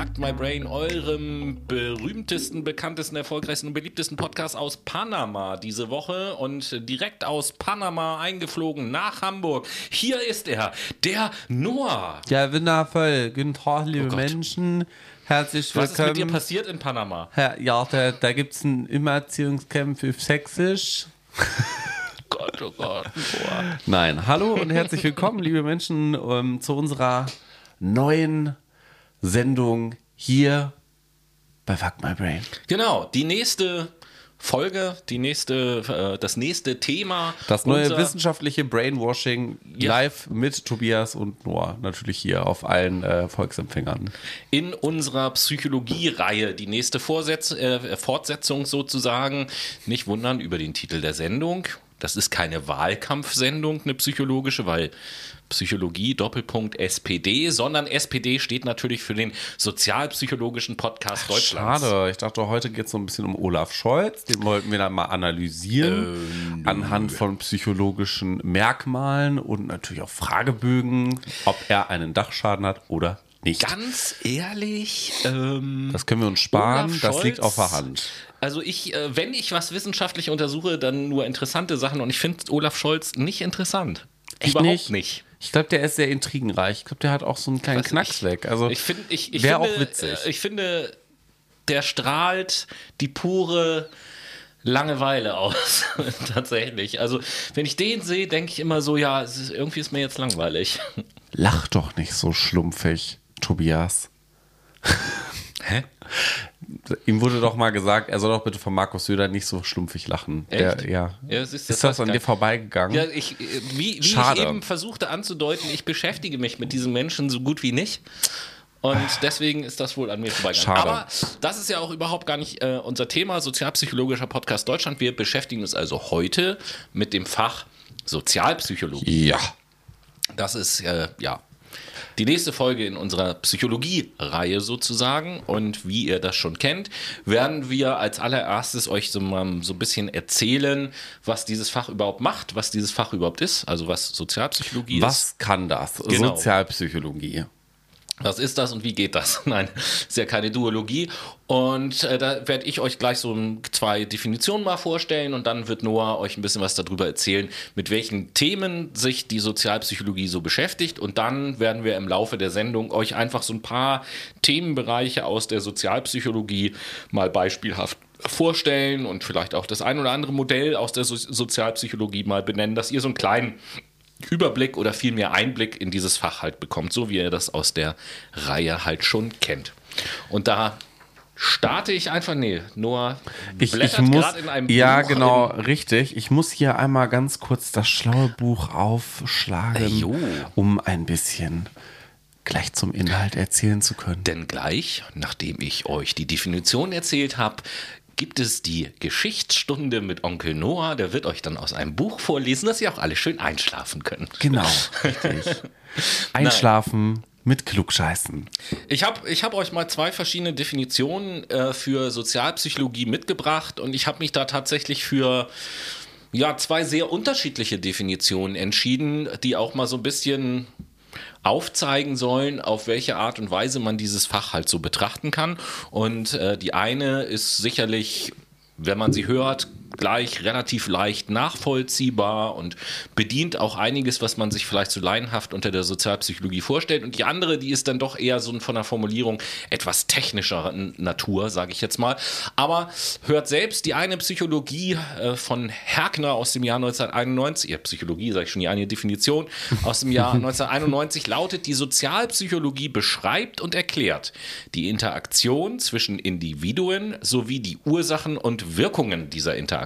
Fact My Brain, eurem berühmtesten, bekanntesten, erfolgreichsten und beliebtesten Podcast aus Panama diese Woche und direkt aus Panama eingeflogen nach Hamburg. Hier ist er, der Noah. Ja, wundervoll. Guten Tag, liebe Oh. Menschen. Herzlich Was ist mit dir willkommen. passiert in Panama? Ja, da, da gibt es ein Immerziehungscamp für Sächsisch. Gott, oh Gott, Noah. Nein, hallo und herzlich willkommen, liebe Menschen, ähm, zu unserer neuen Sendung hier bei Fuck My Brain. Genau, die nächste Folge, die nächste, äh, das nächste Thema. Das neue wissenschaftliche Brainwashing Ja. live mit Tobias und Noah. Natürlich hier auf allen äh, Volksempfängern. in unserer Psychologie-Reihe, die nächste Vorsetz äh, Fortsetzung sozusagen. Nicht wundern über den Titel der Sendung. Das ist keine Wahlkampfsendung, eine psychologische, weil Psychologie Doppelpunkt SPD, sondern SPD steht natürlich für den sozialpsychologischen Podcast Deutschlands. Schade, ich dachte, heute geht es so ein bisschen um Olaf Scholz. Den wollten wir dann mal analysieren anhand von psychologischen Merkmalen und natürlich auch Fragebögen, ob er einen Dachschaden hat oder nicht. Ganz ehrlich, ähm, Das können wir uns sparen, das liegt auf der Hand. Also ich, äh, wenn ich was wissenschaftlich untersuche, dann nur interessante Sachen und ich finde Olaf Scholz nicht interessant. Überhaupt nicht. Ich glaube, der ist sehr intrigenreich. Ich glaube, der hat auch so einen kleinen Weiß Knacks ich. weg. Also ich finde, ich, ich wäre finde, auch witzig. äh, Ich finde, der strahlt die pure Langeweile aus. Tatsächlich. Also, wenn ich den sehe, denke ich immer so, ja, ist, irgendwie ist mir jetzt langweilig. Lach doch nicht so schlumpfig, Tobias. Hä? Ihm wurde doch mal gesagt, er soll doch bitte von Markus Söder nicht so schlumpfig lachen. Echt? Der, ja. Ja, das ist- ist das das weiß an dir vorbeigegangen? Ja, ich, äh, wie, wie Schade. ich eben versuchte anzudeuten, ich beschäftige mich mit diesen Menschen so gut wie nicht. Und deswegen ist das wohl an mir vorbeigegangen. Schade. Aber das ist ja auch überhaupt gar nicht äh, unser Thema, sozialpsychologischer Podcast Deutschland. Wir beschäftigen uns also heute mit dem Fach Sozialpsychologie. ja. Das ist äh, ja die nächste Folge in unserer Psychologie-Reihe sozusagen. Und wie ihr das schon kennt, werden wir als allererstes euch so mal so ein bisschen erzählen, was dieses Fach überhaupt macht, was dieses Fach überhaupt ist, also was Sozialpsychologie ist. Was kann das? Genau. Sozialpsychologie. Was ist das und wie geht das? Nein, ist ja keine Duologie. Und äh, da werde ich euch gleich so ein- zwei Definitionen mal vorstellen und dann wird Noah euch ein bisschen was darüber erzählen, mit welchen Themen sich die Sozialpsychologie so beschäftigt. Und dann werden wir im Laufe der Sendung euch einfach so ein paar Themenbereiche aus der Sozialpsychologie mal beispielhaft vorstellen und vielleicht auch das ein oder andere Modell aus der so Sozialpsychologie mal benennen, dass ihr so einen kleinen Überblick oder vielmehr Einblick in dieses Fach halt bekommt, so wie ihr das aus der Reihe halt schon kennt. Und da starte ich einfach, nee, Noah Ich, ich muss, in einem ja Buch genau, richtig. Ich muss hier einmal ganz kurz das schlaue Buch aufschlagen, Jo. um ein bisschen gleich zum Inhalt erzählen zu können. Denn gleich, nachdem ich euch die Definition erzählt habe, gibt es die Geschichtsstunde mit Onkel Noah. Der wird euch dann aus einem Buch vorlesen, dass ihr auch alle schön einschlafen könnt. Genau, richtig. Einschlafen mit Klugscheißen. Ich habe ich hab euch mal zwei verschiedene Definitionen äh, für Sozialpsychologie mitgebracht und ich habe mich da tatsächlich für ja, zwei sehr unterschiedliche Definitionen entschieden, die auch mal so ein bisschen aufzeigen sollen, auf welche Art und Weise man dieses Fach halt so betrachten kann. Und äh, die eine ist sicherlich, wenn man sie hört, gleich relativ leicht nachvollziehbar und bedient auch einiges, was man sich vielleicht so laienhaft unter der Sozialpsychologie vorstellt. Und die andere, die ist dann doch eher so von der Formulierung etwas technischer Natur, sage ich jetzt mal. Aber hört selbst die eine Psychologie äh, von Herkner aus dem Jahr 1991, ja, Psychologie, sage ich schon, die eine Definition aus dem Jahr 1991 lautet, die Sozialpsychologie beschreibt und erklärt die Interaktion zwischen Individuen sowie die Ursachen und Wirkungen dieser Interaktion.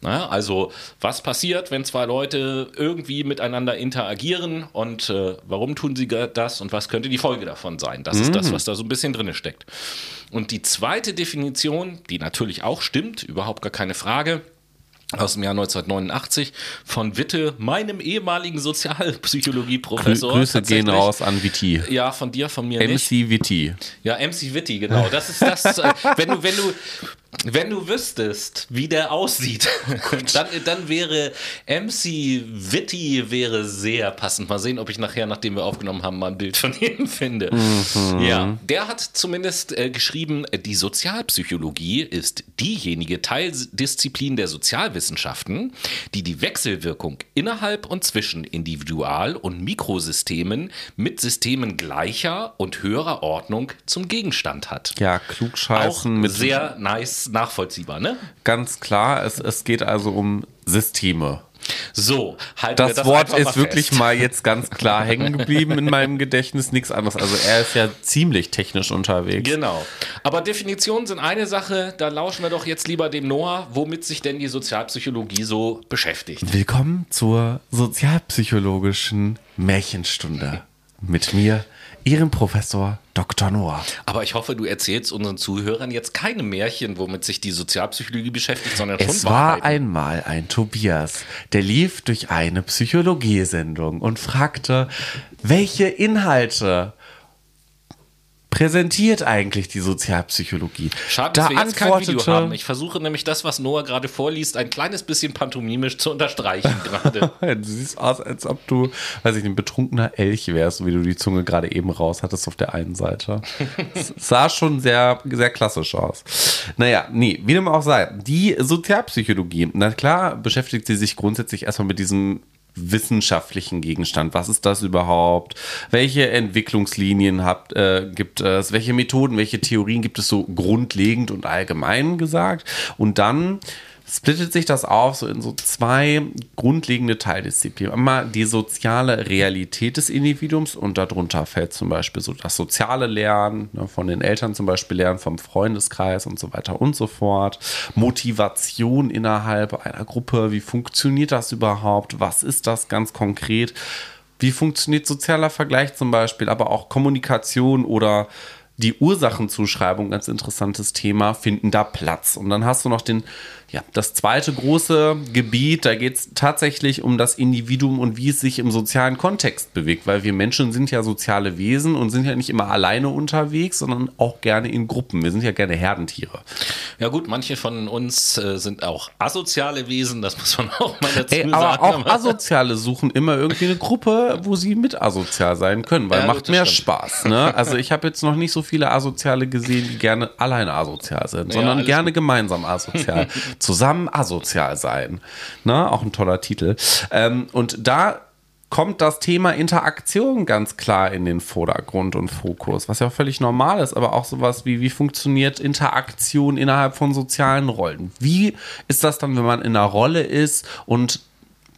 Na, also was passiert, wenn zwei Leute irgendwie miteinander interagieren und äh, warum tun sie das und was könnte die Folge davon sein? Das ist das, was da so ein bisschen drin steckt. Und die zweite Definition, die natürlich auch stimmt, überhaupt gar keine Frage, aus dem Jahr 1989 von Witte, meinem ehemaligen Sozialpsychologie-Professor. Grüße gehen raus an Viti. Ja, von dir, von mir nicht. MC. Ja, MC Witty, genau. Das ist das, äh, wenn du, wenn du, Wenn du wüsstest, wie der aussieht, dann, dann wäre MC Witty wäre sehr passend. Mal sehen, ob ich nachher, nachdem wir aufgenommen haben, mal ein Bild von ihm finde. Mhm. Ja, der hat zumindest äh, geschrieben, die Sozialpsychologie ist diejenige Teildisziplin der Sozialwissenschaften, die die Wechselwirkung innerhalb und zwischen Individual- und Mikrosystemen mit Systemen gleicher und höherer Ordnung zum Gegenstand hat. Ja, klugscheißen Auch mit sehr nice nachvollziehbar, ne? Ganz klar, es, es geht also um Systeme. So, halt das, das Wort ist wirklich mal jetzt ganz klar hängen geblieben in meinem Gedächtnis, nichts anderes. Also er ist ja ziemlich technisch unterwegs. Genau. Aber Definitionen sind eine Sache, da lauschen wir doch jetzt lieber dem Noah, womit sich denn die Sozialpsychologie so beschäftigt. Willkommen zur sozialpsychologischen Märchenstunde. Mit mir, Ihrem Professor Dr. Noah. Aber ich hoffe, du erzählst unseren Zuhörern jetzt keine Märchen, womit sich die Sozialpsychologie beschäftigt, sondern schon Es war einmal ein Tobias, der lief durch eine Psychologiesendung und fragte, welche Inhalte präsentiert eigentlich die Sozialpsychologie? Schade, dass da wir jetzt kein Video haben. Ich versuche nämlich das, was Noah gerade vorliest, ein kleines bisschen pantomimisch zu unterstreichen gerade. du siehst aus, als ob du, weiß ich, ein betrunkener Elch wärst, wie du die Zunge gerade eben raus hattest auf der einen Seite. sah schon sehr, sehr klassisch aus. Naja, nee, wie dem auch sei. Die Sozialpsychologie, na klar, beschäftigt sie sich grundsätzlich erstmal mit diesem wissenschaftlichen Gegenstand. Was ist das überhaupt? Welche Entwicklungslinien habt, äh, gibt es? Welche Methoden, welche Theorien gibt es so grundlegend und allgemein gesagt? Und dann splittet sich das auf so in so zwei grundlegende Teildisziplinen. Einmal die soziale Realität des Individuums und darunter fällt zum Beispiel so das soziale Lernen, ne, von den Eltern zum Beispiel Lernen vom Freundeskreis und so weiter und so fort. Motivation innerhalb einer Gruppe, wie funktioniert das überhaupt? Was ist das ganz konkret? Wie funktioniert sozialer Vergleich zum Beispiel, aber auch Kommunikation oder die Ursachenzuschreibung, ganz interessantes Thema, finden da Platz. Und dann hast du noch den ja, das zweite große Gebiet, da geht es tatsächlich um das Individuum und wie es sich im sozialen Kontext bewegt, weil wir Menschen sind ja soziale Wesen und sind ja nicht immer alleine unterwegs, sondern auch gerne in Gruppen. Wir sind ja gerne Herdentiere. Ja gut, manche von uns äh, sind auch asoziale Wesen, das muss man auch mal dazu Ey, aber sagen. Auch Asoziale suchen immer irgendwie eine Gruppe, wo sie mit asozial sein können, weil ja, macht mehr stimmt. Spaß. Ne? Also ich habe jetzt noch nicht so viele Asoziale gesehen, die gerne alleine asozial sind, ja, sondern gerne gut. gemeinsam asozial. Zusammen asozial sein. Ne? Auch ein toller Titel. Ähm, und da kommt das Thema Interaktion ganz klar in den Vordergrund und Fokus, was ja auch völlig normal ist, aber auch sowas wie, wie funktioniert Interaktion innerhalb von sozialen Rollen? Wie ist das dann, wenn man in einer Rolle ist und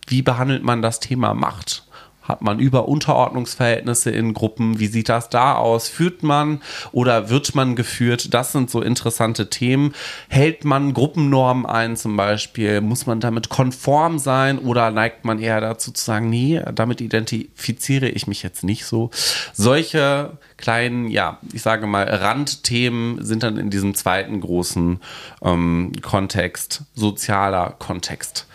wie behandelt man das Thema Macht? Hat man über Unterordnungsverhältnisse in Gruppen? Wie sieht das da aus? Führt man oder wird man geführt? Das sind so interessante Themen. Hält man Gruppennormen ein zum Beispiel? Muss man damit konform sein oder neigt man eher dazu zu sagen, nee, damit identifiziere ich mich jetzt nicht so? Solche kleinen, ja, ich sage mal, Randthemen sind dann in diesem zweiten großen ähm, Kontext, sozialer Kontext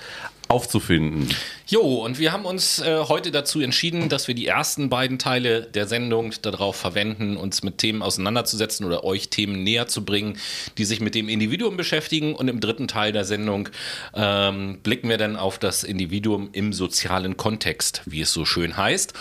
aufzufinden. Jo, und wir haben uns äh, heute dazu entschieden, dass wir die ersten beiden Teile der Sendung darauf verwenden, uns mit Themen auseinanderzusetzen oder euch Themen näher zu bringen, die sich mit dem Individuum beschäftigen. Und im dritten Teil der Sendung ähm, blicken wir dann auf das Individuum im sozialen Kontext, wie es so schön heißt.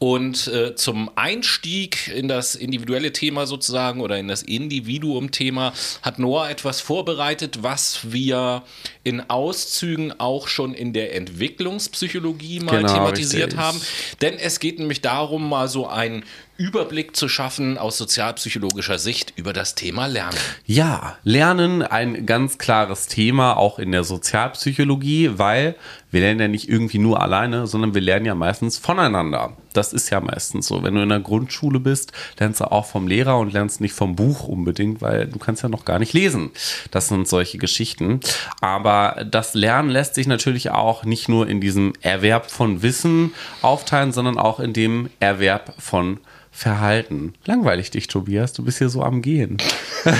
Und äh, zum Einstieg in das individuelle Thema sozusagen oder in das Individuum-Thema hat Noah etwas vorbereitet, was wir in Auszügen auch schon in der Entwicklungs Psychologie mal genau, thematisiert richtig. haben. Denn es geht nämlich darum, mal so ein Überblick zu schaffen aus sozialpsychologischer Sicht über das Thema Lernen. Ja, Lernen ein ganz klares Thema auch in der Sozialpsychologie, weil wir lernen ja nicht irgendwie nur alleine, sondern wir lernen ja meistens voneinander. Das ist ja meistens so. Wenn du in der Grundschule bist, lernst du auch vom Lehrer und lernst nicht vom Buch unbedingt, weil du kannst ja noch gar nicht lesen. Das sind solche Geschichten. Aber das Lernen lässt sich natürlich auch nicht nur in diesem Erwerb von Wissen aufteilen, sondern auch in dem Erwerb von Verhalten. Langweilig dich, Tobias. Du bist hier so am Gehen.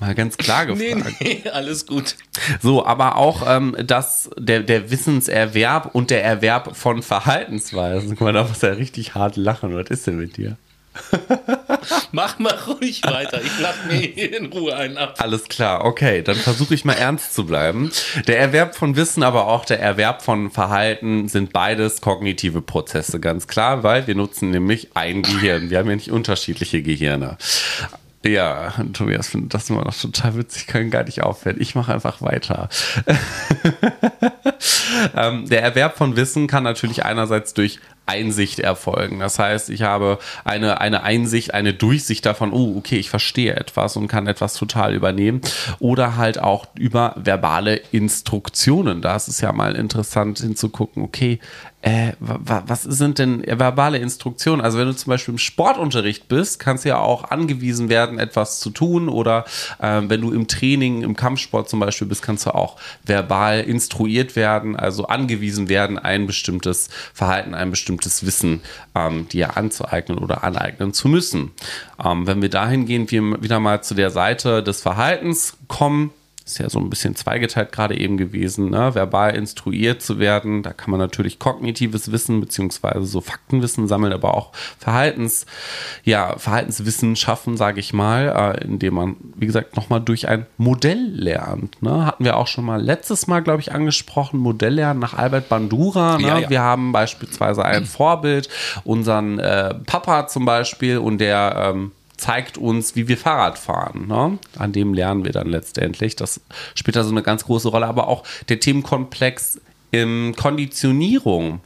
Mal ganz klar gefragt. Nee, nee, alles gut. So, aber auch ähm, das, der, der Wissenserwerb und der Erwerb von Verhaltensweisen. Guck mal, da muss er richtig hart lachen. Was ist denn mit dir? Mach mal ruhig weiter. Ich lach mir hier in Ruhe einen ab. Alles klar, okay, dann versuche ich mal ernst zu bleiben. Der Erwerb von Wissen, aber auch der Erwerb von Verhalten sind beides kognitive Prozesse, ganz klar, weil wir nutzen nämlich ein Gehirn. Wir haben ja nicht unterschiedliche Gehirne. Ja, Tobias findet das immer noch total witzig, können gar nicht aufhören. Ich mache einfach weiter. ähm, der Erwerb von Wissen kann natürlich einerseits durch Einsicht erfolgen. Das heißt, ich habe eine, eine Einsicht, eine Durchsicht davon, oh, okay, ich verstehe etwas und kann etwas total übernehmen. Oder halt auch über verbale Instruktionen. Da ist es ja mal interessant hinzugucken, okay, äh, was sind denn verbale Instruktionen? Also wenn du zum Beispiel im Sportunterricht bist, kannst du ja auch angewiesen werden, etwas zu tun oder äh, wenn du im Training, im Kampfsport zum Beispiel bist, kannst du auch verbal instruiert werden, also angewiesen werden, ein bestimmtes Verhalten, ein bestimmtes Wissen ähm, dir anzueignen oder aneignen zu müssen. Ähm, wenn wir dahingehend wieder mal zu der Seite des Verhaltens kommen, ist ja so ein bisschen zweigeteilt gerade eben gewesen, ne? verbal instruiert zu werden. Da kann man natürlich kognitives Wissen beziehungsweise so Faktenwissen sammeln, aber auch Verhaltens, ja, Verhaltenswissen schaffen, sage ich mal, äh, indem man, wie gesagt, nochmal durch ein Modell lernt. Ne? Hatten wir auch schon mal letztes Mal, glaube ich, angesprochen, Modelllernen nach Albert Bandura. Ne? Ja, ja. Wir haben beispielsweise ein Vorbild, unseren äh, Papa zum Beispiel, und der ähm, zeigt uns, wie wir Fahrrad fahren. Ne? An dem lernen wir dann letztendlich. Das spielt da so eine ganz große Rolle. Aber auch der Themenkomplex Konditionierung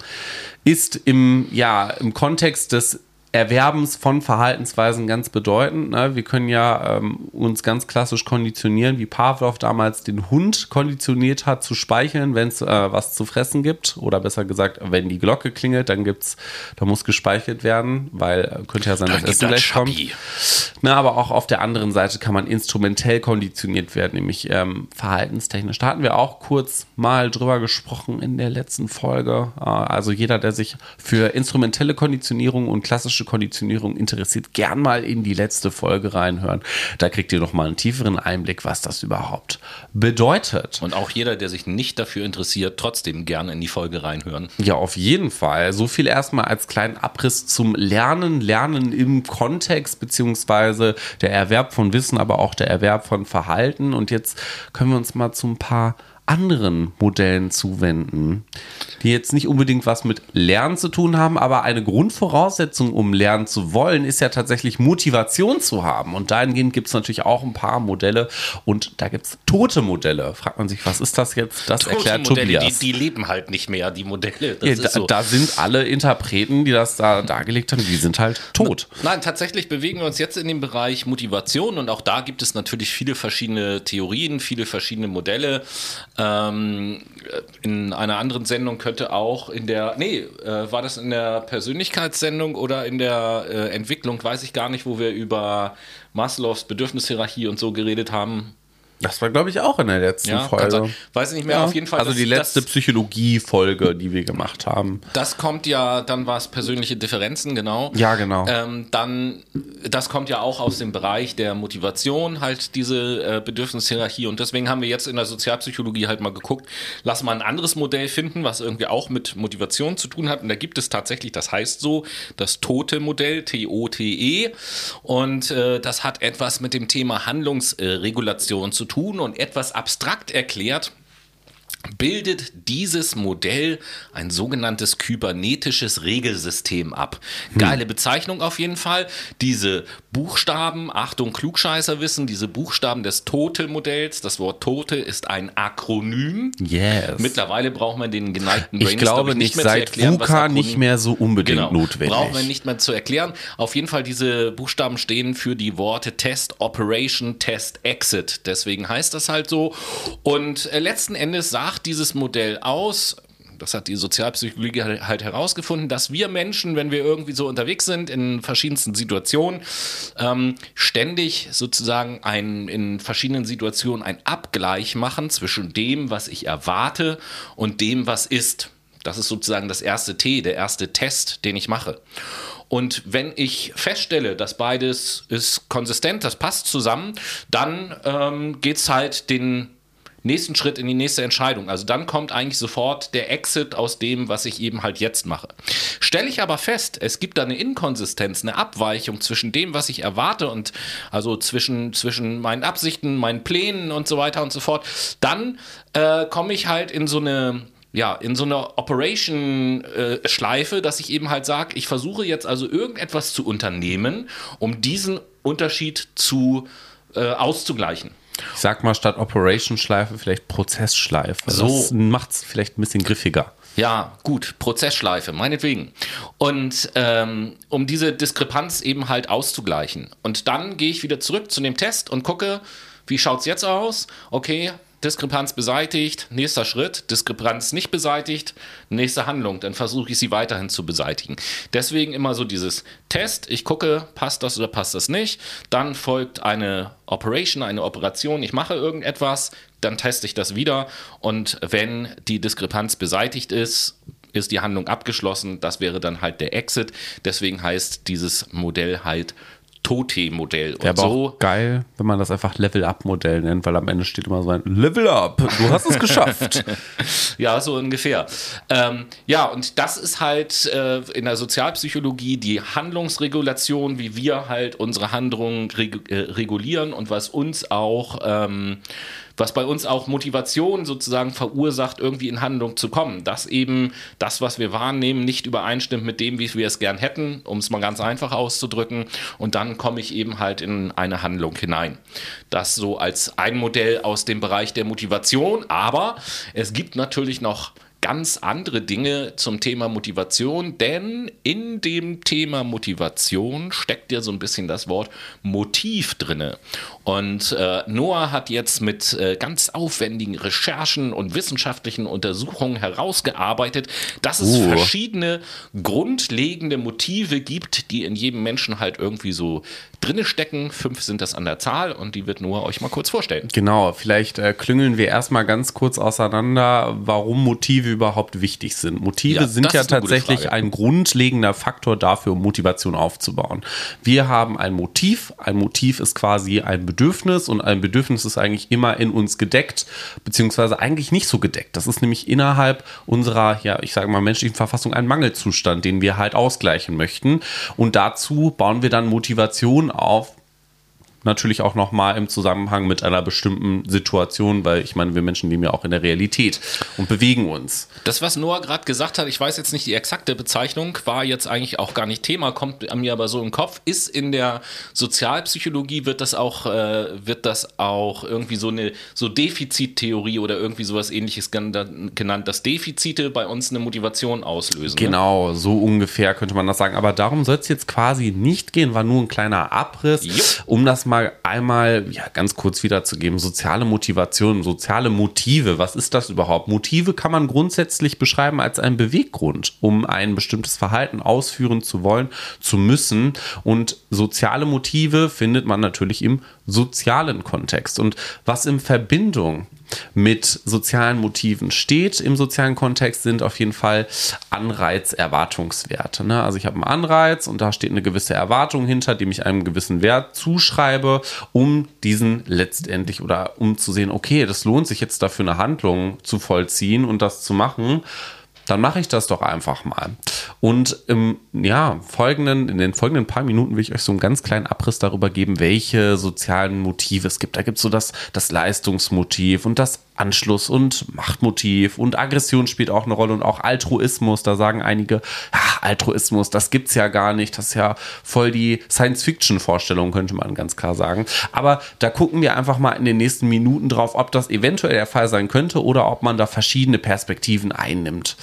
ist im, ja, im Kontext des Erwerbens von Verhaltensweisen ganz bedeutend. Ne? Wir können ja ähm, uns ganz klassisch konditionieren, wie Pavlov damals den Hund konditioniert hat zu speicheln, wenn es äh, was zu fressen gibt. Oder besser gesagt, wenn die Glocke klingelt, dann gibt's, da muss gespeichert werden, weil äh, könnte ja sein, dass Essen gleich kommt. Na, aber auch auf der anderen Seite kann man instrumentell konditioniert werden, nämlich ähm, verhaltenstechnisch. Da hatten wir auch kurz mal drüber gesprochen in der letzten Folge. Äh, also jeder, der sich für instrumentelle Konditionierung und klassische psychologische Konditionierung interessiert, gern mal in die letzte Folge reinhören. Da kriegt ihr noch mal einen tieferen Einblick, was das überhaupt bedeutet. Und auch jeder, der sich nicht dafür interessiert, trotzdem gerne in die Folge reinhören. Ja, auf jeden Fall. So viel erstmal als kleinen Abriss zum Lernen, Lernen im Kontext beziehungsweise der Erwerb von Wissen, aber auch der Erwerb von Verhalten. Und jetzt können wir uns mal zu ein paar anderen Modellen zuwenden, die jetzt nicht unbedingt was mit Lernen zu tun haben, aber eine Grundvoraussetzung, um lernen zu wollen, ist ja tatsächlich Motivation zu haben. Und dahingehend gibt es natürlich auch ein paar Modelle und da gibt es tote Modelle. Fragt man sich, was ist das jetzt? Das tote erklärt Modelle, Tobias. Die, die, leben halt nicht mehr, die Modelle. Ja, da, so. da, sind alle Interpreten, die das da dargelegt haben, die sind halt tot. Nein, tatsächlich bewegen wir uns jetzt in dem Bereich Motivation und auch da gibt es natürlich viele verschiedene Theorien, viele verschiedene Modelle. Ähm, in einer anderen Sendung könnte auch in der, nee, äh, war das in der Persönlichkeitssendung oder in der äh, Entwicklung, weiß ich gar nicht, wo wir über Maslows Bedürfnishierarchie und so geredet haben. Das war, glaube ich, auch in der letzten ja, Folge. Weiß ich nicht mehr, ja. auf jeden Fall. Also die letzte Psychologie-Folge, die wir gemacht haben. Das kommt ja, dann war es persönliche Differenzen, genau. Ja, genau. Ähm, dann, das kommt ja auch aus dem Bereich der Motivation, halt diese äh, Bedürfnishierarchie. Und deswegen haben wir jetzt in der Sozialpsychologie halt mal geguckt, lass mal ein anderes Modell finden, was irgendwie auch mit Motivation zu tun hat. Und da gibt es tatsächlich, das heißt so, das Tote-Modell, T-O-T-E. Und äh, das hat etwas mit dem Thema Handlungsregulation zu tun tun und etwas abstrakt erklärt bildet dieses Modell ein sogenanntes kybernetisches Regelsystem ab. Geile Bezeichnung auf jeden Fall. Diese Buchstaben, Achtung, Klugscheißer wissen, diese Buchstaben des Tote-Modells, das Wort Tote ist ein Akronym. Yes. Mittlerweile braucht man den geneigten Brains, ich glaube nicht, mehr seit VUCA nicht mehr so unbedingt genau, notwendig. Braucht man nicht mehr zu erklären. Auf jeden Fall, diese Buchstaben stehen für die Worte Test, Operation, Test, Exit. Deswegen heißt das halt so. Und äh, letzten Endes sagt sagt dieses Modell aus, das hat die Sozialpsychologie halt, halt herausgefunden, dass wir Menschen, wenn wir irgendwie so unterwegs sind in verschiedensten Situationen, ähm, ständig sozusagen ein, in verschiedenen Situationen ein Abgleich machen zwischen dem, was ich erwarte und dem, was ist. Das ist sozusagen das erste T, der erste Test, den ich mache. Und wenn ich feststelle, dass beides ist konsistent, das passt zusammen, dann ähm, geht es halt den nächsten Schritt in die nächste Entscheidung. Also dann kommt eigentlich sofort der Exit aus dem, was ich eben halt jetzt mache. Stelle ich aber fest, es gibt da eine Inkonsistenz, eine Abweichung zwischen dem, was ich erwarte und also zwischen, zwischen meinen Absichten, meinen Plänen und so weiter und so fort, dann äh, komme ich halt in so eine ja, in so einer Operation-Schleife, äh, dass ich eben halt sage, ich versuche jetzt also irgendetwas zu unternehmen, um diesen Unterschied zu äh, auszugleichen. Ich sag mal statt Operation-Schleife vielleicht Prozessschleife. So. Das macht es vielleicht ein bisschen griffiger. Ja, gut, Prozessschleife, meinetwegen. Und ähm, um diese Diskrepanz eben halt auszugleichen. Und dann gehe ich wieder zurück zu dem Test und gucke, wie schaut es jetzt aus? Okay, Diskrepanz beseitigt, nächster Schritt, Diskrepanz nicht beseitigt, nächste Handlung, dann versuche ich sie weiterhin zu beseitigen. Deswegen immer so dieses Test, ich gucke, passt das oder passt das nicht, dann folgt eine Operation, eine Operation, ich mache irgendetwas, dann teste ich das wieder. Und wenn die Diskrepanz beseitigt ist, ist die Handlung abgeschlossen, das wäre dann halt der Exit. Deswegen heißt dieses Modell halt Tote-Modell. Wäre aber so, auch geil, wenn man das einfach Level-Up-Modell nennt, weil am Ende steht immer so ein Level Up, du hast es geschafft. ja, so ungefähr. Ähm, ja, und das ist halt äh, in der Sozialpsychologie die Handlungsregulation, wie wir halt unsere Handlungen reg äh, regulieren und was uns auch ähm, was bei uns auch Motivation sozusagen verursacht, irgendwie in Handlung zu kommen. Dass eben das, was wir wahrnehmen, nicht übereinstimmt mit dem, wie wir es gern hätten, um es mal ganz einfach auszudrücken. Und dann komme ich eben halt in eine Handlung hinein. Das so als ein Modell aus dem Bereich der Motivation. Aber es gibt natürlich noch ganz andere Dinge zum Thema Motivation, denn in dem Thema Motivation steckt ja so ein bisschen das Wort Motiv drinne. Und äh, Noah hat jetzt mit äh, ganz aufwendigen Recherchen und wissenschaftlichen Untersuchungen herausgearbeitet, dass es uh. verschiedene grundlegende Motive gibt, die in jedem Menschen halt irgendwie so drinne stecken. Fünf sind das an der Zahl und die wird Noah euch mal kurz vorstellen. Genau, vielleicht äh, klüngeln wir erstmal ganz kurz auseinander, warum Motive überhaupt wichtig sind. Motive ja, sind ja tatsächlich ein grundlegender Faktor dafür, um Motivation aufzubauen. Wir haben ein Motiv. Ein Motiv ist quasi ein Bedürfnis und ein Bedürfnis ist eigentlich immer in uns gedeckt, beziehungsweise eigentlich nicht so gedeckt. Das ist nämlich innerhalb unserer, ja, ich sage mal, menschlichen Verfassung ein Mangelzustand, den wir halt ausgleichen möchten. Und dazu bauen wir dann Motivation auf, natürlich auch nochmal im Zusammenhang mit einer bestimmten Situation, weil ich meine, wir Menschen leben ja auch in der Realität und bewegen uns. Das, was Noah gerade gesagt hat, ich weiß jetzt nicht die exakte Bezeichnung, war jetzt eigentlich auch gar nicht Thema, kommt mir aber so im Kopf, ist in der Sozialpsychologie wird das auch, äh, wird das auch irgendwie so eine so Defizittheorie oder irgendwie sowas ähnliches genannt, dass Defizite bei uns eine Motivation auslösen. Ne? Genau, ne? so ungefähr könnte man das sagen. Aber darum soll es jetzt quasi nicht gehen, war nur ein kleiner Abriss, Jupp. um das mal einmal ja, ganz kurz wiederzugeben. Soziale Motivation, soziale Motive, was ist das überhaupt? Motive kann man grundsätzlich beschreiben als einen Beweggrund, um ein bestimmtes Verhalten ausführen zu wollen, zu müssen. Und soziale Motive findet man natürlich im sozialen Kontext. Und was in Verbindung mit sozialen Motiven steht im sozialen Kontext, sind auf jeden Fall Anreizerwartungswerte. Ne? Also ich habe einen Anreiz und da steht eine gewisse Erwartung hinter, dem ich einem gewissen Wert zuschreibe, um diesen letztendlich oder um zu sehen, okay, das lohnt sich jetzt dafür eine Handlung zu vollziehen und das zu machen dann mache ich das doch einfach mal. Und im ja, folgenden, in den folgenden paar Minuten will ich euch so einen ganz kleinen Abriss darüber geben, welche sozialen Motive es gibt. Da gibt es so das, das Leistungsmotiv und das Anschluss- und Machtmotiv und Aggression spielt auch eine Rolle und auch Altruismus. Da sagen einige, ja, Altruismus, das gibt's ja gar nicht. Das ist ja voll die Science-Fiction-Vorstellung, könnte man ganz klar sagen. Aber da gucken wir einfach mal in den nächsten Minuten drauf, ob das eventuell der Fall sein könnte oder ob man da verschiedene Perspektiven einnimmt.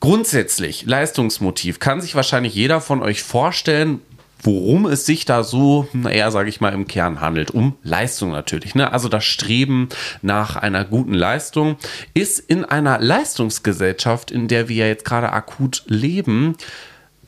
Grundsätzlich, Leistungsmotiv kann sich wahrscheinlich jeder von euch vorstellen, worum es sich da so, naja, sage ich mal, im Kern handelt. Um Leistung natürlich. Ne? Also das Streben nach einer guten Leistung ist in einer Leistungsgesellschaft, in der wir ja jetzt gerade akut leben,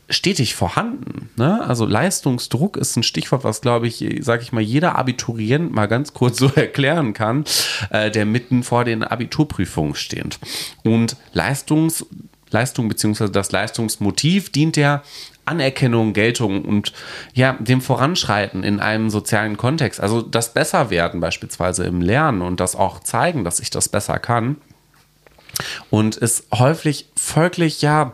stetig vorhanden. Ne? Also Leistungsdruck ist ein Stichwort, was, glaube ich, sage ich mal, jeder Abiturient mal ganz kurz so erklären kann, äh, der mitten vor den Abiturprüfungen steht. Und Leistungs Leistung bzw. das Leistungsmotiv dient ja Anerkennung, Geltung und ja, dem Voranschreiten in einem sozialen Kontext. Also das Besserwerden beispielsweise im Lernen und das auch zeigen, dass ich das besser kann. Und ist häufig folglich, ja,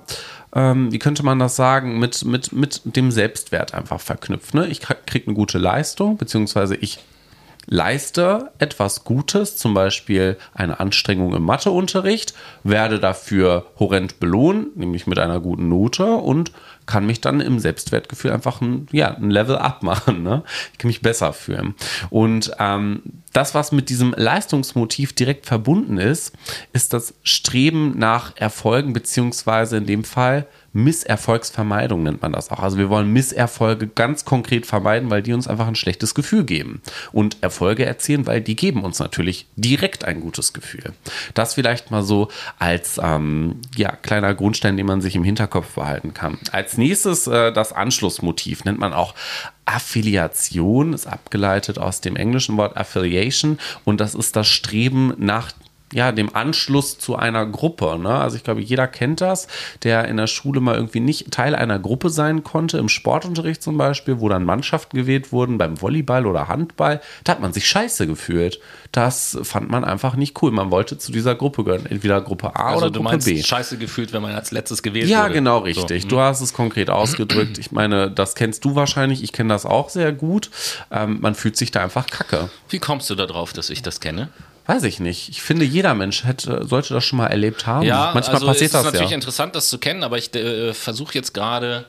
ähm, wie könnte man das sagen, mit, mit, mit dem Selbstwert einfach verknüpft. Ne? Ich kriege eine gute Leistung, beziehungsweise ich leiste etwas Gutes, zum Beispiel eine Anstrengung im Matheunterricht, werde dafür horrend belohnt, nämlich mit einer guten Note und kann mich dann im Selbstwertgefühl einfach ein, ja, ein Level up machen. Ne? Ich kann mich besser fühlen. Und ähm, das, was mit diesem Leistungsmotiv direkt verbunden ist, ist das Streben nach Erfolgen, beziehungsweise in dem Fall Misserfolgsvermeidung nennt man das auch. Also wir wollen Misserfolge ganz konkret vermeiden, weil die uns einfach ein schlechtes Gefühl geben. Und Erfolge erzielen, weil die geben uns natürlich direkt ein gutes Gefühl. Das vielleicht mal so als ähm, ja, kleiner Grundstein, den man sich im Hinterkopf behalten kann. Als nächstes äh, das Anschlussmotiv nennt man auch Affiliation, ist abgeleitet aus dem englischen Wort Affiliation und das ist das Streben nach ja, dem Anschluss zu einer Gruppe. Ne? Also ich glaube, jeder kennt das, der in der Schule mal irgendwie nicht Teil einer Gruppe sein konnte, im Sportunterricht zum Beispiel, wo dann Mannschaften gewählt wurden, beim Volleyball oder Handball. Da hat man sich scheiße gefühlt. Das fand man einfach nicht cool. Man wollte zu dieser Gruppe gehören, entweder Gruppe A also oder Gruppe meinst, B. scheiße gefühlt, wenn man als letztes gewählt ja, wurde. Ja, genau, richtig. So. Du hast es konkret ausgedrückt. Ich meine, das kennst du wahrscheinlich. Ich kenne das auch sehr gut. Ähm, man fühlt sich da einfach kacke. Wie kommst du darauf, dass ich das kenne? Weiß ich nicht. Ich finde, jeder Mensch hätte, sollte das schon mal erlebt haben. Ja, manchmal also passiert das. Es ist natürlich ja. interessant, das zu kennen, aber ich äh, versuche jetzt gerade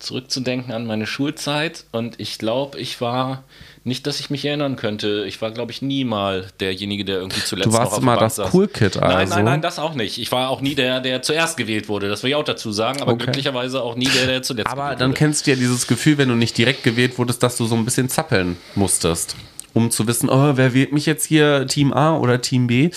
zurückzudenken an meine Schulzeit und ich glaube, ich war nicht, dass ich mich erinnern könnte. Ich war, glaube ich, nie mal derjenige, der irgendwie zuletzt Du warst immer das Cool Kid, also. Nein, nein, nein, das auch nicht. Ich war auch nie der, der zuerst gewählt wurde. Das will ich auch dazu sagen, aber okay. glücklicherweise auch nie der, der zuletzt Aber dann wurde. kennst du ja dieses Gefühl, wenn du nicht direkt gewählt wurdest, dass du so ein bisschen zappeln musstest um zu wissen, oh, wer wählt mich jetzt hier, Team A oder Team B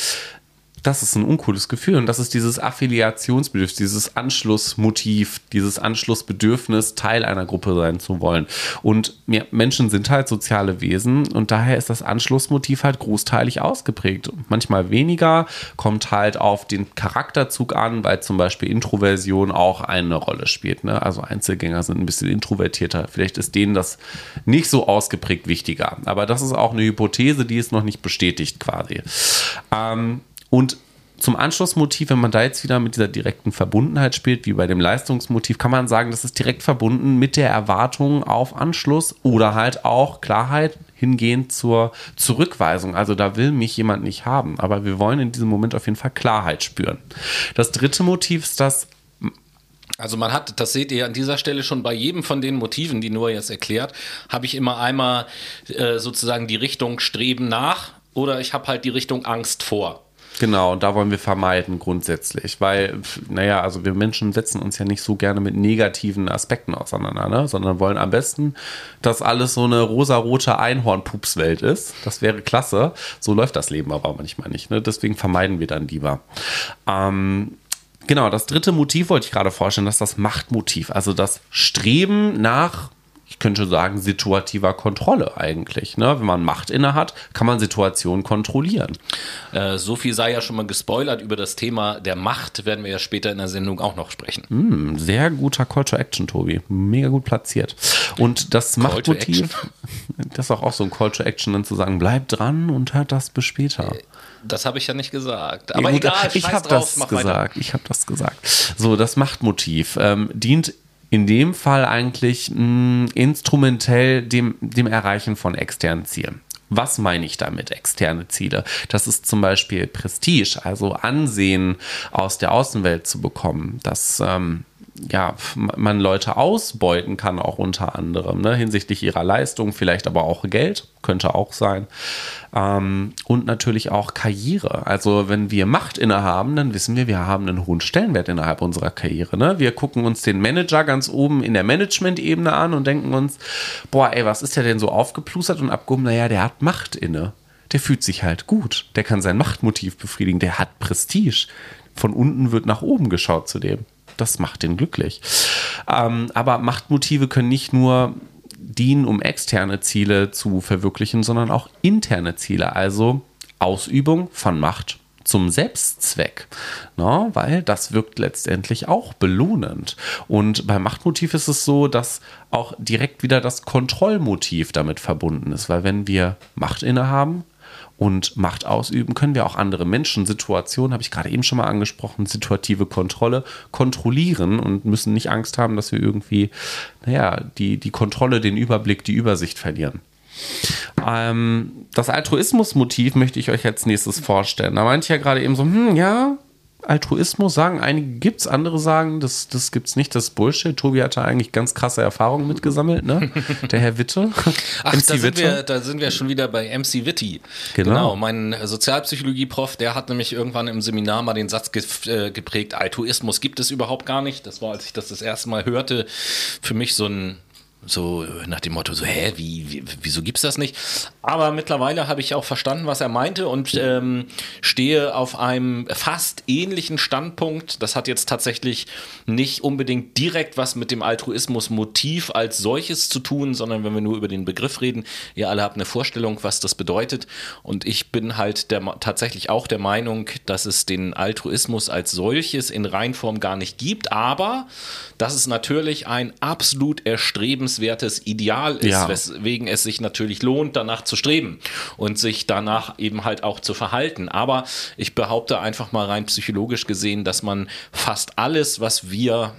das ist ein uncooles Gefühl und das ist dieses Affiliationsbedürfnis, dieses Anschlussmotiv, dieses Anschlussbedürfnis, Teil einer Gruppe sein zu wollen. Und ja, Menschen sind halt soziale Wesen und daher ist das Anschlussmotiv halt großteilig ausgeprägt. Manchmal weniger, kommt halt auf den Charakterzug an, weil zum Beispiel Introversion auch eine Rolle spielt. Ne? Also Einzelgänger sind ein bisschen introvertierter. Vielleicht ist denen das nicht so ausgeprägt wichtiger. Aber das ist auch eine Hypothese, die ist noch nicht bestätigt quasi. Ähm, und zum Anschlussmotiv, wenn man da jetzt wieder mit dieser direkten Verbundenheit spielt, wie bei dem Leistungsmotiv, kann man sagen, das ist direkt verbunden mit der Erwartung auf Anschluss oder halt auch Klarheit hingehend zur Zurückweisung. Also da will mich jemand nicht haben, aber wir wollen in diesem Moment auf jeden Fall Klarheit spüren. Das dritte Motiv ist das also man hat, das seht ihr an dieser Stelle schon bei jedem von den Motiven, die Noah jetzt erklärt, habe ich immer einmal äh, sozusagen die Richtung Streben nach oder ich habe halt die Richtung Angst vor. Genau, und da wollen wir vermeiden grundsätzlich, weil, naja, also wir Menschen setzen uns ja nicht so gerne mit negativen Aspekten auseinander, ne? sondern wollen am besten, dass alles so eine rosarote Einhornpupswelt ist. Das wäre klasse. So läuft das Leben aber manchmal nicht. Ne? Deswegen vermeiden wir dann lieber. Ähm, genau, das dritte Motiv wollte ich gerade vorstellen, das ist das Machtmotiv, also das Streben nach ich könnte sagen, situativer Kontrolle eigentlich. Ne? Wenn man Macht inne hat, kann man Situationen kontrollieren. Äh, so viel sei ja schon mal gespoilert über das Thema der Macht, werden wir ja später in der Sendung auch noch sprechen. Mm, sehr guter Call to Action, Tobi. Mega gut platziert. Und das Call Machtmotiv, das ist auch, auch so ein Call to Action, dann zu sagen, bleibt dran und hört das bis später. Äh, das habe ich ja nicht gesagt. Aber ja, gut, egal, ich habe das gesagt. Weiter. Ich habe das gesagt. So, das Machtmotiv ähm, dient in dem Fall eigentlich mh, mm, instrumentell dem, dem Erreichen von externen Zielen. Was meine ich damit, externe Ziele? Das ist zum Beispiel Prestige, also Ansehen aus der Außenwelt zu bekommen. Das ähm, ja, man Leute ausbeuten kann, auch unter anderem, ne, hinsichtlich ihrer Leistung, vielleicht aber auch Geld, könnte auch sein. Ähm, und natürlich auch Karriere. Also, wenn wir Macht innehaben, dann wissen wir, wir haben einen hohen Stellenwert innerhalb unserer Karriere. Ne? Wir gucken uns den Manager ganz oben in der Management-Ebene an und denken uns, boah, ey, was ist der denn so aufgeplustert und abgehoben? Naja, der hat Macht inne. Der fühlt sich halt gut. Der kann sein Machtmotiv befriedigen. Der hat Prestige. Von unten wird nach oben geschaut zu dem das macht den glücklich. Ähm, aber Machtmotive können nicht nur dienen, um externe Ziele zu verwirklichen, sondern auch interne Ziele, also Ausübung von Macht zum Selbstzweck, ne? weil das wirkt letztendlich auch belohnend. Und beim Machtmotiv ist es so, dass auch direkt wieder das Kontrollmotiv damit verbunden ist, weil wenn wir Macht innehaben, und Macht ausüben, können wir auch andere Menschen, Situationen, habe ich gerade eben schon mal angesprochen, situative Kontrolle, kontrollieren und müssen nicht Angst haben, dass wir irgendwie, naja, die, die Kontrolle, den Überblick, die Übersicht verlieren. Ähm, das Altruismusmotiv möchte ich euch als nächstes vorstellen. Da meinte ich ja gerade eben so, hm, ja, Altruismus sagen einige gibt's, andere sagen, das, das gibt's nicht, das ist Bullshit. Tobi hatte eigentlich ganz krasse Erfahrungen mitgesammelt, ne? Der Herr Witte. Ach, MC da sind, Witte. Wir, da sind wir schon wieder bei MC Witti. Genau. genau. Mein Sozialpsychologie-Prof, der hat nämlich irgendwann im Seminar mal den Satz ge äh, geprägt, Altruismus gibt es überhaupt gar nicht. Das war, als ich das das erste Mal hörte, für mich so ein so nach dem Motto, so, hä, wie, wie wieso gibt's das nicht? Aber mittlerweile habe ich auch verstanden, was er meinte und ähm, stehe auf einem fast ähnlichen Standpunkt. Das hat jetzt tatsächlich nicht unbedingt direkt was mit dem Altruismus-Motiv als solches zu tun, sondern wenn wir nur über den Begriff reden, ihr alle habt eine Vorstellung, was das bedeutet. Und ich bin halt der, tatsächlich auch der Meinung, dass es den Altruismus als solches in Reinform gar nicht gibt, aber dass es natürlich ein absolut erstrebenswertes erstrebenswertes Ideal ist, ja. weswegen es sich natürlich lohnt, danach zu streben und sich danach eben halt auch zu verhalten. Aber ich behaupte einfach mal rein psychologisch gesehen, dass man fast alles, was wir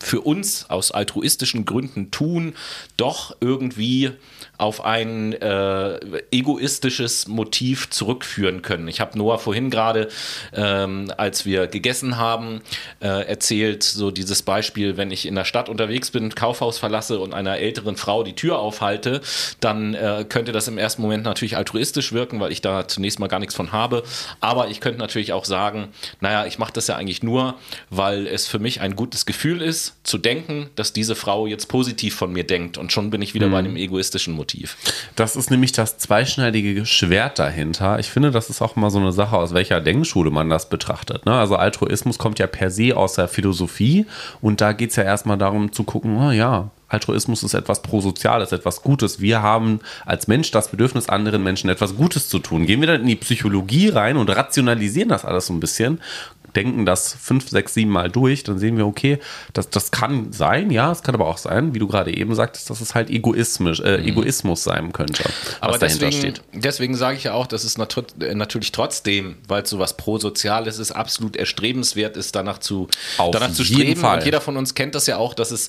für uns aus altruistischen Gründen tun, doch irgendwie auf ein äh, egoistisches Motiv zurückführen können. Ich habe Noah vorhin gerade, ähm, als wir gegessen haben, äh, erzählt, so dieses Beispiel, wenn ich in der Stadt unterwegs bin, Kaufhaus verlasse und einer älteren Frau die Tür aufhalte, dann äh, könnte das im ersten Moment natürlich altruistisch wirken, weil ich da zunächst mal gar nichts von habe. Aber ich könnte natürlich auch sagen, naja, ich mache das ja eigentlich nur, weil es für mich ein gutes Gefühl ist, zu denken, dass diese Frau jetzt positiv von mir denkt. Und schon bin ich wieder mhm. bei einem egoistischen Motiv. Das ist nämlich das zweischneidige Schwert dahinter. Ich finde, das ist auch mal so eine Sache, aus welcher Denkschule man das betrachtet. Ne? Also Altruismus kommt ja per se aus der Philosophie und da geht es ja erstmal darum zu gucken, oh ja, Altruismus ist etwas Prosoziales, etwas Gutes. Wir haben als Mensch das Bedürfnis, anderen Menschen etwas Gutes zu tun. Gehen wir dann in die Psychologie rein und rationalisieren das alles so ein bisschen, denken das fünf, sechs, sieben Mal durch, dann sehen wir, okay, das, das kann sein, ja, es kann aber auch sein, wie du gerade eben sagtest, dass es halt egoismisch, äh, mhm. Egoismus sein könnte, aber deswegen, steht. Deswegen sage ich ja auch, dass es nat äh, natürlich trotzdem, weil es so was Prosoziales ist, absolut erstrebenswert ist, danach zu, danach zu streben. Fall. Und jeder von uns kennt das ja auch, dass es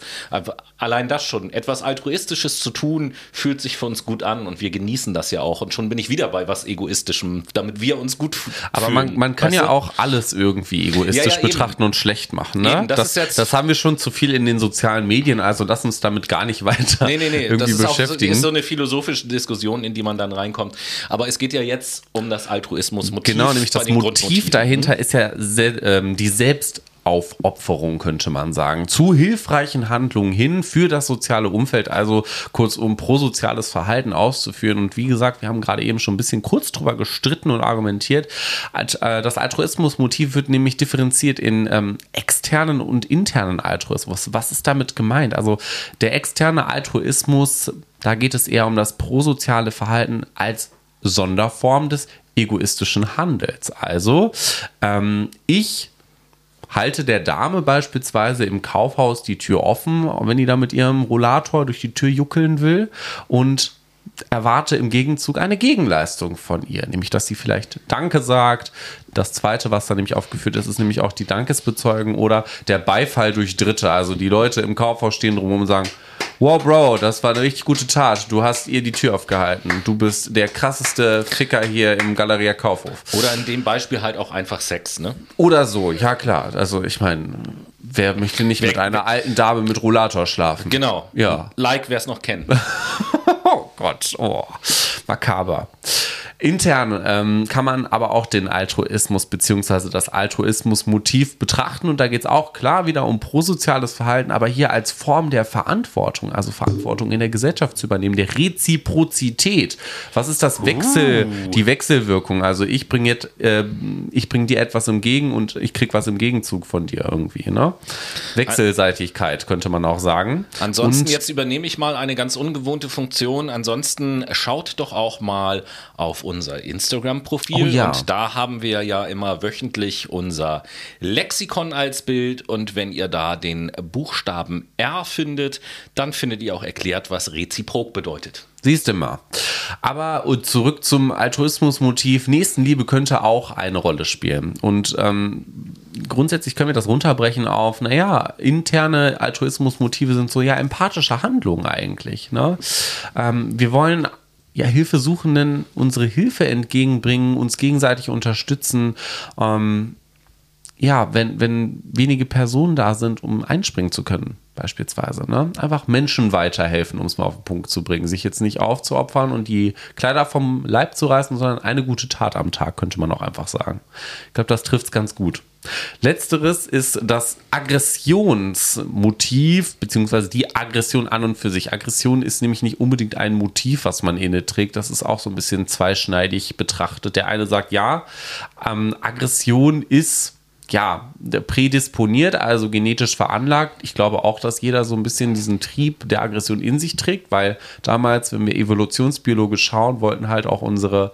allein das schon, etwas Altruistisches zu tun, fühlt sich für uns gut an und wir genießen das ja auch. Und schon bin ich wieder bei was Egoistischem, damit wir uns gut fühlen. Aber man, man kann ja du? auch alles irgendwie irgendwie egoistisch ja, ja, betrachten und schlecht machen. Ne? Eben, das, das, das, haben wir schon zu viel in den sozialen Medien, also lass uns damit gar nicht weiter nee, nee, nee. irgendwie das ist beschäftigen. Das ist so eine philosophische Diskussion, in die man dann reinkommt. Aber es geht ja jetzt um das Altruismus-Motiv. Genau, nämlich das Motiv dahinter ist ja ähm, die Selbst- Aufopferung, könnte man sagen, zu hilfreichen Handlungen hin für das soziale Umfeld, also kurzum prosoziales Verhalten auszuführen. Und wie gesagt, wir haben gerade eben schon ein bisschen kurz drüber gestritten und argumentiert. Äh, das Altruismusmotiv wird nämlich differenziert in ähm, externen und internen Altruismus. Was ist damit gemeint? Also der externe Altruismus, da geht es eher um das prosoziale Verhalten als Sonderform des egoistischen Handels. Also ähm, ich halte der Dame beispielsweise im Kaufhaus die Tür offen, wenn die da mit ihrem Rollator durch die Tür juckeln will und erwarte im Gegenzug eine Gegenleistung von ihr, nämlich dass sie vielleicht Danke sagt. Das zweite, was da nämlich aufgeführt ist, ist nämlich auch die Dankesbezeugung oder der Beifall durch Dritte. Also die Leute im Kaufhaus stehen drum und sagen, wow, Bro, das war eine richtig gute Tat. Du hast ihr die Tür aufgehalten. Du bist der krasseste Ficker hier im Galeria Kaufhof. Oder in dem Beispiel halt auch einfach Sex, ne? Oder so, ja klar. Also ich meine, wer möchte nicht wer, mit einer alten Dame mit Rollator schlafen? Genau. Ja. Like, wer es noch kennt. oh Gott, oh, makaber. Intern ähm, kann man aber auch den Altruismus bzw. das Altruismus-Motiv betrachten und da geht es auch klar wieder um prosoziales Verhalten, aber hier als Form der Verantwortung, also Verantwortung in der Gesellschaft zu übernehmen, der Reziprozität. Was ist das Wechsel, uh. die Wechselwirkung? Also ich bringe äh, ich dir etwas entgegen und ich krieg was im Gegenzug von dir irgendwie. Ne? Wechselseitigkeit könnte man auch sagen. Ansonsten und jetzt übernehme ich mal eine ganz ungewohnte Funktion. Ansonsten schaut doch auch mal auf unser Instagram-Profil. Oh ja. Und da haben wir ja immer wöchentlich unser Lexikon als Bild. Und wenn ihr da den Buchstaben R findet, dann findet ihr auch erklärt, was reziprok bedeutet. Siehst du mal. Aber zurück zum Altruismusmotiv. Nächstenliebe könnte auch eine Rolle spielen. Und ähm, grundsätzlich können wir das runterbrechen auf, naja, interne Altruismusmotive sind so ja empathische Handlungen eigentlich. Ne? Ähm, wir wollen ja, Hilfesuchenden unsere Hilfe entgegenbringen, uns gegenseitig unterstützen. Ähm, ja, wenn, wenn wenige Personen da sind, um einspringen zu können, beispielsweise. Ne? Einfach Menschen weiterhelfen, um es mal auf den Punkt zu bringen. Sich jetzt nicht aufzuopfern und die Kleider vom Leib zu reißen, sondern eine gute Tat am Tag, könnte man auch einfach sagen. Ich glaube, das trifft es ganz gut. Letzteres ist das Aggressionsmotiv, beziehungsweise die Aggression an und für sich. Aggression ist nämlich nicht unbedingt ein Motiv, was man inne trägt. Das ist auch so ein bisschen zweischneidig betrachtet. Der eine sagt, ja, ähm, Aggression ist ja, prädisponiert, also genetisch veranlagt. Ich glaube auch, dass jeder so ein bisschen diesen Trieb der Aggression in sich trägt, weil damals, wenn wir evolutionsbiologisch schauen, wollten halt auch unsere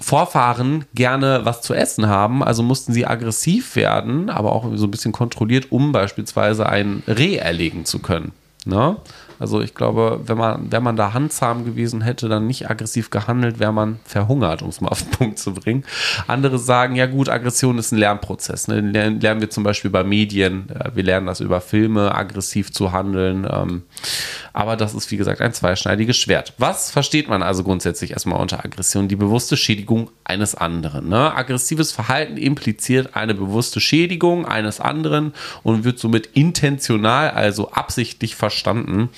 Vorfahren gerne was zu essen haben, also mussten sie aggressiv werden, aber auch so ein bisschen kontrolliert, um beispielsweise ein Reh erlegen zu können. Ne? Also ich glaube, wenn man, wenn man da handzahm gewesen hätte, dann nicht aggressiv gehandelt, wäre man verhungert, um es mal auf den Punkt zu bringen. Andere sagen, ja gut, Aggression ist ein Lernprozess. Ne? Lernen wir zum Beispiel bei Medien. Wir lernen das über Filme, aggressiv zu handeln. Ähm, aber das ist, wie gesagt, ein zweischneidiges Schwert. Was versteht man also grundsätzlich erstmal unter Aggression? Die bewusste Schädigung eines anderen. Ne? Aggressives Verhalten impliziert eine bewusste Schädigung eines anderen und wird somit intentional, also absichtlich verstanden.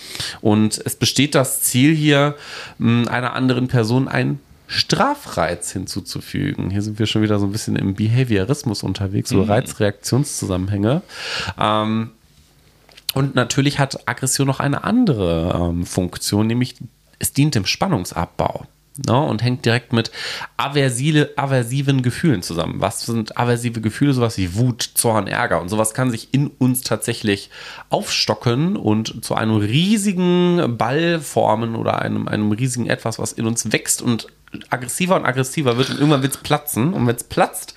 Und es besteht das Ziel hier, einer anderen Person einen Strafreiz hinzuzufügen. Hier sind wir schon wieder so ein bisschen im Behaviorismus unterwegs, so mhm. Reizreaktionszusammenhänge. Ähm, und natürlich hat Aggression noch eine andere ähm, Funktion, nämlich es dient dem Spannungsabbau. Ne, und hängt direkt mit aversive, aversiven Gefühlen zusammen. Was sind aversive Gefühle? Sowas wie Wut, Zorn, Ärger und sowas kann sich in uns tatsächlich aufstocken und zu einem riesigen Ball formen oder einem, einem riesigen Etwas, was in uns wächst und aggressiver und aggressiver wird und irgendwann wird es platzen. Und wenn es platzt,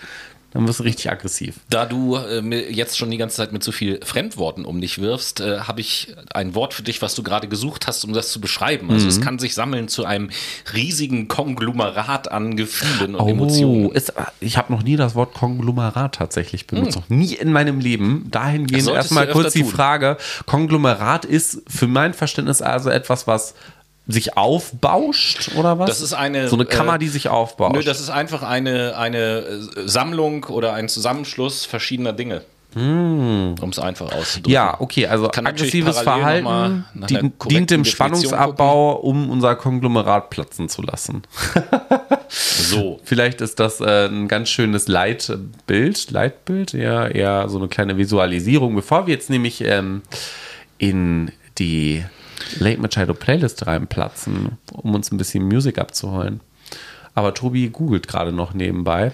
dann wirst du richtig aggressiv. Da du äh, jetzt schon die ganze Zeit mit so viel Fremdworten um dich wirfst, äh, habe ich ein Wort für dich, was du gerade gesucht hast, um das zu beschreiben. Also mhm. es kann sich sammeln zu einem riesigen Konglomerat an Gefühlen und oh, Emotionen. Ist, ich habe noch nie das Wort Konglomerat tatsächlich benutzt. Mhm. Noch nie in meinem Leben. Dahingehend erstmal kurz die Frage. Konglomerat ist für mein Verständnis also etwas, was sich aufbauscht oder was? Das ist eine so eine Kammer, äh, die sich aufbaut. Nö, das ist einfach eine eine äh, Sammlung oder ein Zusammenschluss verschiedener Dinge. Hm. Um es einfach auszudrücken. Ja, okay, also Kann aggressives Verhalten dient, dient dem Spannungsabbau, um unser Konglomerat platzen zu lassen. so. Vielleicht ist das äh, ein ganz schönes Leitbild, Leitbild, ja, eher so eine kleine Visualisierung. Bevor wir jetzt nämlich ähm, in die Late Machado Playlist reinplatzen, um uns ein bisschen Musik abzuholen. Aber Tobi googelt gerade noch nebenbei.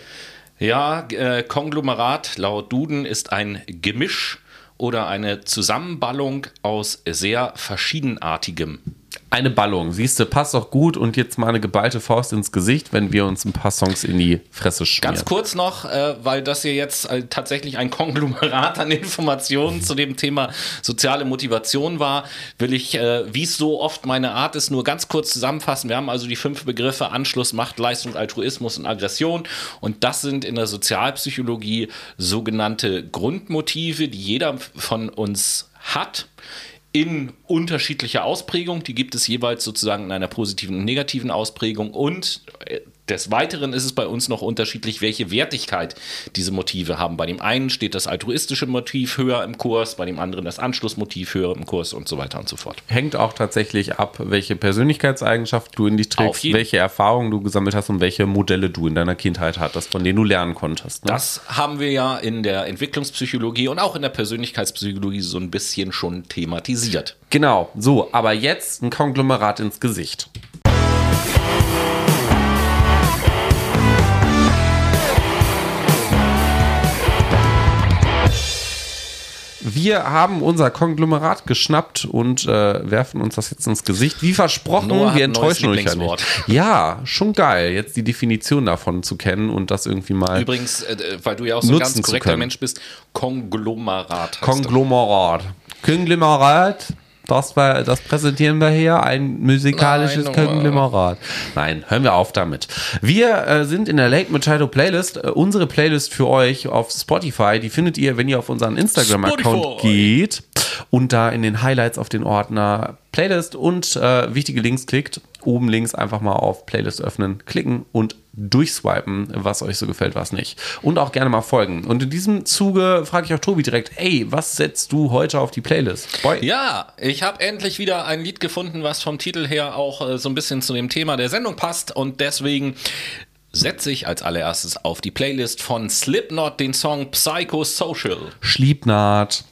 Ja, äh, Konglomerat laut Duden ist ein Gemisch oder eine Zusammenballung aus sehr verschiedenartigem eine Ballung. Siehst du, passt doch gut und jetzt mal eine geballte Faust ins Gesicht, wenn wir uns ein paar Songs in die Fresse schmieren. Ganz kurz noch, äh, weil das hier jetzt äh, tatsächlich ein Konglomerat an Informationen zu dem Thema soziale Motivation war, will ich, äh, wie es so oft meine Art ist, nur ganz kurz zusammenfassen. Wir haben also die fünf Begriffe Anschluss, Macht, Leistung, Altruismus und Aggression und das sind in der Sozialpsychologie sogenannte Grundmotive, die jeder von uns hat in unterschiedlicher Ausprägung. Die gibt es jeweils sozusagen in einer positiven und negativen Ausprägung. Und äh, des Weiteren ist es bei uns noch unterschiedlich, welche Wertigkeit diese Motive haben. Bei dem einen steht das altruistische Motiv höher im Kurs, bei dem anderen das Anschlussmotiv höher im Kurs und so weiter und so fort. Hängt auch tatsächlich ab, welche Persönlichkeitseigenschaft du in dich trägst, welche Erfahrungen du gesammelt hast und welche Modelle du in deiner Kindheit hattest, von denen du lernen konntest. Ne? Das haben wir ja in der Entwicklungspsychologie und auch in der Persönlichkeitspsychologie so ein bisschen schon thematisiert. Genau, so, aber jetzt ein Konglomerat ins Gesicht. Wir haben unser Konglomerat geschnappt und äh, werfen uns das jetzt ins Gesicht. Wie versprochen, Noah wir enttäuschen euch ja nicht. Ja, schon geil, jetzt die Definition davon zu kennen und das irgendwie mal Übrigens, äh, weil du ja auch so ein ganz korrekter. Mensch bist, Konglomerat. heißt Konglomerat. Konglomerat. Das, war, das präsentieren wir hier, ein musikalisches. Konglomerat. Nein, hören wir auf damit. Wir äh, sind in der Lake Machado Playlist. Äh, unsere Playlist für euch auf Spotify, die findet ihr, wenn ihr auf unseren Instagram-Account geht und da in den Highlights auf den Ordner Playlist und äh, wichtige Links klickt. Oben links einfach mal auf Playlist öffnen, klicken und durchswipen, was euch so gefällt, was nicht. Und auch gerne mal folgen. Und in diesem Zuge frage ich auch Tobi direkt, ey, was setzt du heute auf die Playlist? Boy. Ja, ich habe endlich wieder ein Lied gefunden, was vom Titel her auch äh, so ein bisschen zu dem Thema der Sendung passt und deswegen setze ich als allererstes auf die Playlist von Slipknot den Song Psychosocial. Schliebnaht.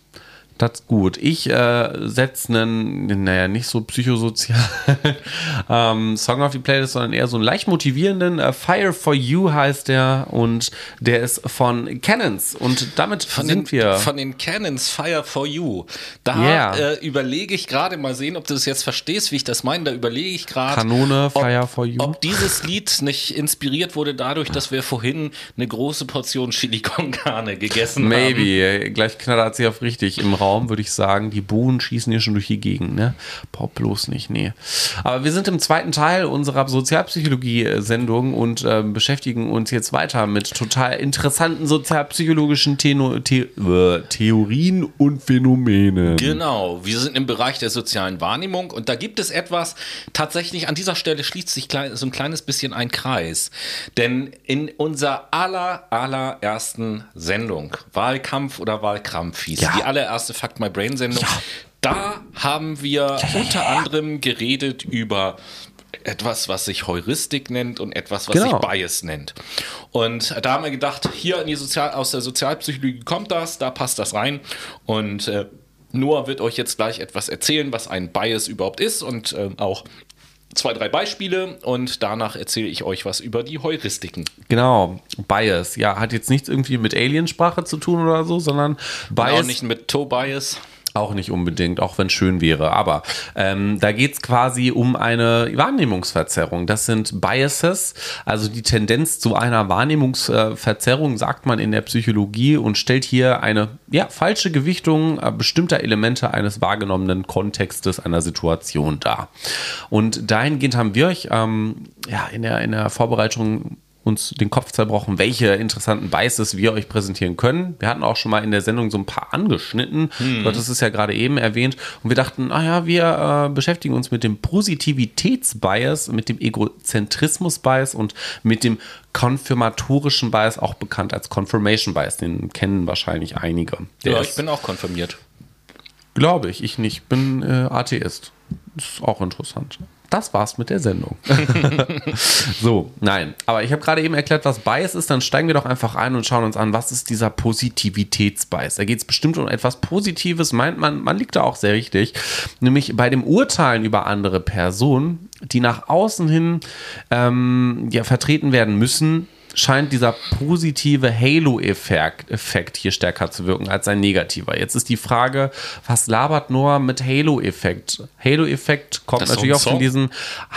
Das ist gut. Ich äh, setze einen, naja, nicht so psychosozialen ähm, Song auf die Playlist, sondern eher so einen leicht motivierenden. Äh, Fire for You heißt der und der ist von Cannons. Und damit Von sind den, wir. von den Cannons Fire for You. Da Yeah. äh, überlege ich gerade mal sehen, ob du das jetzt verstehst, wie ich das meine. Da überlege ich gerade. Kanone, ob- Fire for You. Ob dieses Lied nicht inspiriert wurde dadurch, dass wir vorhin eine große Portion Chili con Carne gegessen haben. Maybe. Gleich knattert sie auf richtig. Im Raum würde ich sagen, die Buhen schießen hier schon durch die Gegend, ne? Pop bloß nicht, nee. Aber wir sind im zweiten Teil unserer Sozialpsychologie-Sendung und ähm, beschäftigen uns jetzt weiter mit total interessanten sozialpsychologischen Teno The äh, Theorien und Phänomenen. Genau, wir sind im Bereich der sozialen Wahrnehmung und da gibt es etwas, tatsächlich an dieser Stelle schließt sich klein, so ein kleines bisschen ein Kreis. Denn in unserer aller, allerersten Sendung, Wahlkampf oder Wahlkrampf hieß, Ja. die allererste Fuck My Brain Sendung, da haben wir unter anderem geredet über etwas, was sich Heuristik nennt und etwas, was Genau. sich Bias nennt. Und da haben wir gedacht, hier Sozial aus der Sozialpsychologie kommt das, da passt das rein. Und äh, Noah wird euch jetzt gleich etwas erzählen, was ein Bias überhaupt ist und äh, auch zwei, drei Beispiele. Und danach erzähle ich euch was über die Heuristiken. Genau, Bias. Ja, hat jetzt nichts irgendwie mit Aliensprache zu tun oder so, sondern Und Bias. auch nicht mit Toe-Bias. Auch nicht unbedingt, auch wenn schön wäre. Aber ähm, da geht es quasi um eine Wahrnehmungsverzerrung. Das sind Biases, also die Tendenz zu einer Wahrnehmungsverzerrung, sagt man in der Psychologie und stellt hier eine ja, falsche Gewichtung äh, bestimmter Elemente eines wahrgenommenen Kontextes einer Situation dar. Und dahingehend haben wir euch ähm, ja, in, der, in der Vorbereitung uns den Kopf zerbrochen, welche interessanten Biases wir euch präsentieren können. Wir hatten auch schon mal in der Sendung so ein paar angeschnitten. Du hattest es ja gerade eben erwähnt. Und wir dachten, naja, wir äh, beschäftigen uns mit dem Positivitätsbias, mit dem Egozentrismus-Bias und mit dem konfirmatorischen Bias, auch bekannt als Confirmation Bias. Den kennen wahrscheinlich einige. Der Ja, ist- ich bin auch konfirmiert. Glaube ich, ich nicht. Bin äh, Atheist. Ist auch interessant. Das war's mit der Sendung. so, nein. Aber ich habe gerade eben erklärt, was Bias ist. Dann steigen wir doch einfach ein und schauen uns an, was ist dieser Positivitätsbias. Da geht es bestimmt um etwas Positives. Meint man, man liegt da auch sehr richtig. Nämlich bei dem Urteilen über andere Personen, die nach außen hin ähm, ja, vertreten werden müssen, scheint dieser positive Halo-Effekt Effekt hier stärker zu wirken als ein negativer. Jetzt ist die Frage, was labert Noah mit Halo-Effekt? Halo-Effekt kommt Das natürlich auch von diesem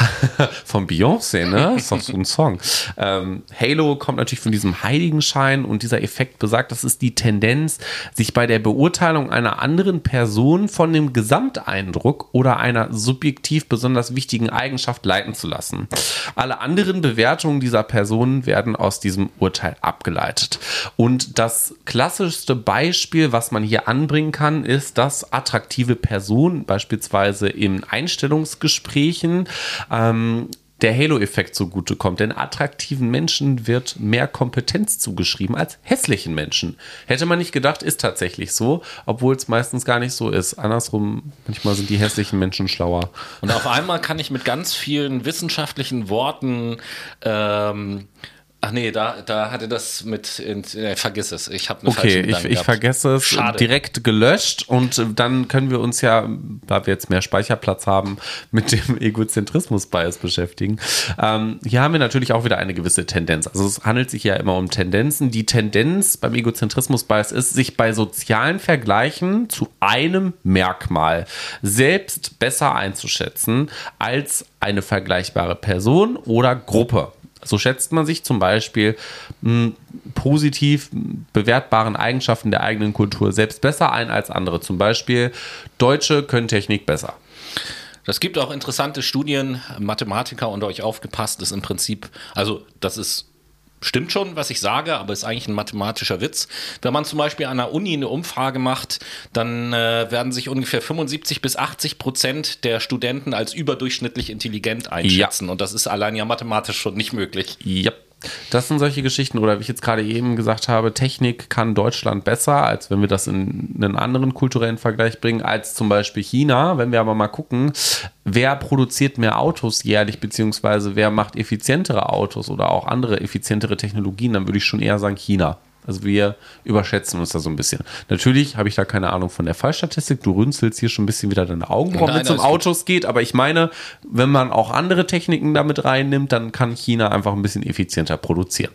von Beyoncé, ne? Ist doch so ein Song. Ähm, Halo kommt natürlich von diesem Heiligenschein und dieser Effekt besagt, das ist die Tendenz, sich bei der Beurteilung einer anderen Person von dem Gesamteindruck oder einer subjektiv besonders wichtigen Eigenschaft leiten zu lassen. Alle anderen Bewertungen dieser Person werden aus diesem Urteil abgeleitet. Und das klassischste Beispiel, was man hier anbringen kann, ist, dass attraktive Personen beispielsweise in Einstellungsgesprächen ähm, der Halo-Effekt zugutekommt. Denn attraktiven Menschen wird mehr Kompetenz zugeschrieben als hässlichen Menschen. Hätte man nicht gedacht, ist tatsächlich so, obwohl es meistens gar nicht so ist. Andersrum, manchmal sind die hässlichen Menschen schlauer. Und auf einmal kann ich mit ganz vielen wissenschaftlichen Worten ähm, Ach nee, da, da hatte das mit, äh, vergiss es, ich habe Okay, ich, ich vergesse es Schade. direkt gelöscht und äh, dann können wir uns ja, da wir jetzt mehr Speicherplatz haben, mit dem Egozentrismus-Bias beschäftigen. Ähm, hier haben wir natürlich auch wieder eine gewisse Tendenz. Also es handelt sich ja immer um Tendenzen. Die Tendenz beim Egozentrismus-Bias ist, sich bei sozialen Vergleichen zu einem Merkmal selbst besser einzuschätzen als eine vergleichbare Person oder Gruppe. So schätzt man sich zum Beispiel mh, positiv bewertbaren Eigenschaften der eigenen Kultur selbst besser ein als andere. Zum Beispiel, Deutsche können Technik besser. Das gibt auch interessante Studien, Mathematiker unter euch aufgepasst, ist im Prinzip, also das ist stimmt schon, was ich sage, aber ist eigentlich ein mathematischer Witz. Wenn man zum Beispiel an einer Uni eine Umfrage macht, dann äh, werden sich ungefähr 75 bis 80 Prozent der Studenten als überdurchschnittlich intelligent einschätzen. Und das ist allein ja mathematisch schon nicht möglich. Ja. Das sind solche Geschichten, oder wie ich jetzt gerade eben gesagt habe, Technik kann Deutschland besser, als wenn wir das in einen anderen kulturellen Vergleich bringen, als zum Beispiel China. Wenn wir aber mal gucken, wer produziert mehr Autos jährlich, beziehungsweise wer macht effizientere Autos oder auch andere effizientere Technologien, dann würde ich schon eher sagen China. Also wir überschätzen uns da so ein bisschen. Natürlich habe ich da keine Ahnung von der Fallstatistik. Du runzelst hier schon ein bisschen wieder deine Augenbrauen, wenn es um alles gut. Autos geht. Aber ich meine, wenn man auch andere Techniken damit reinnimmt, dann kann China einfach ein bisschen effizienter produzieren.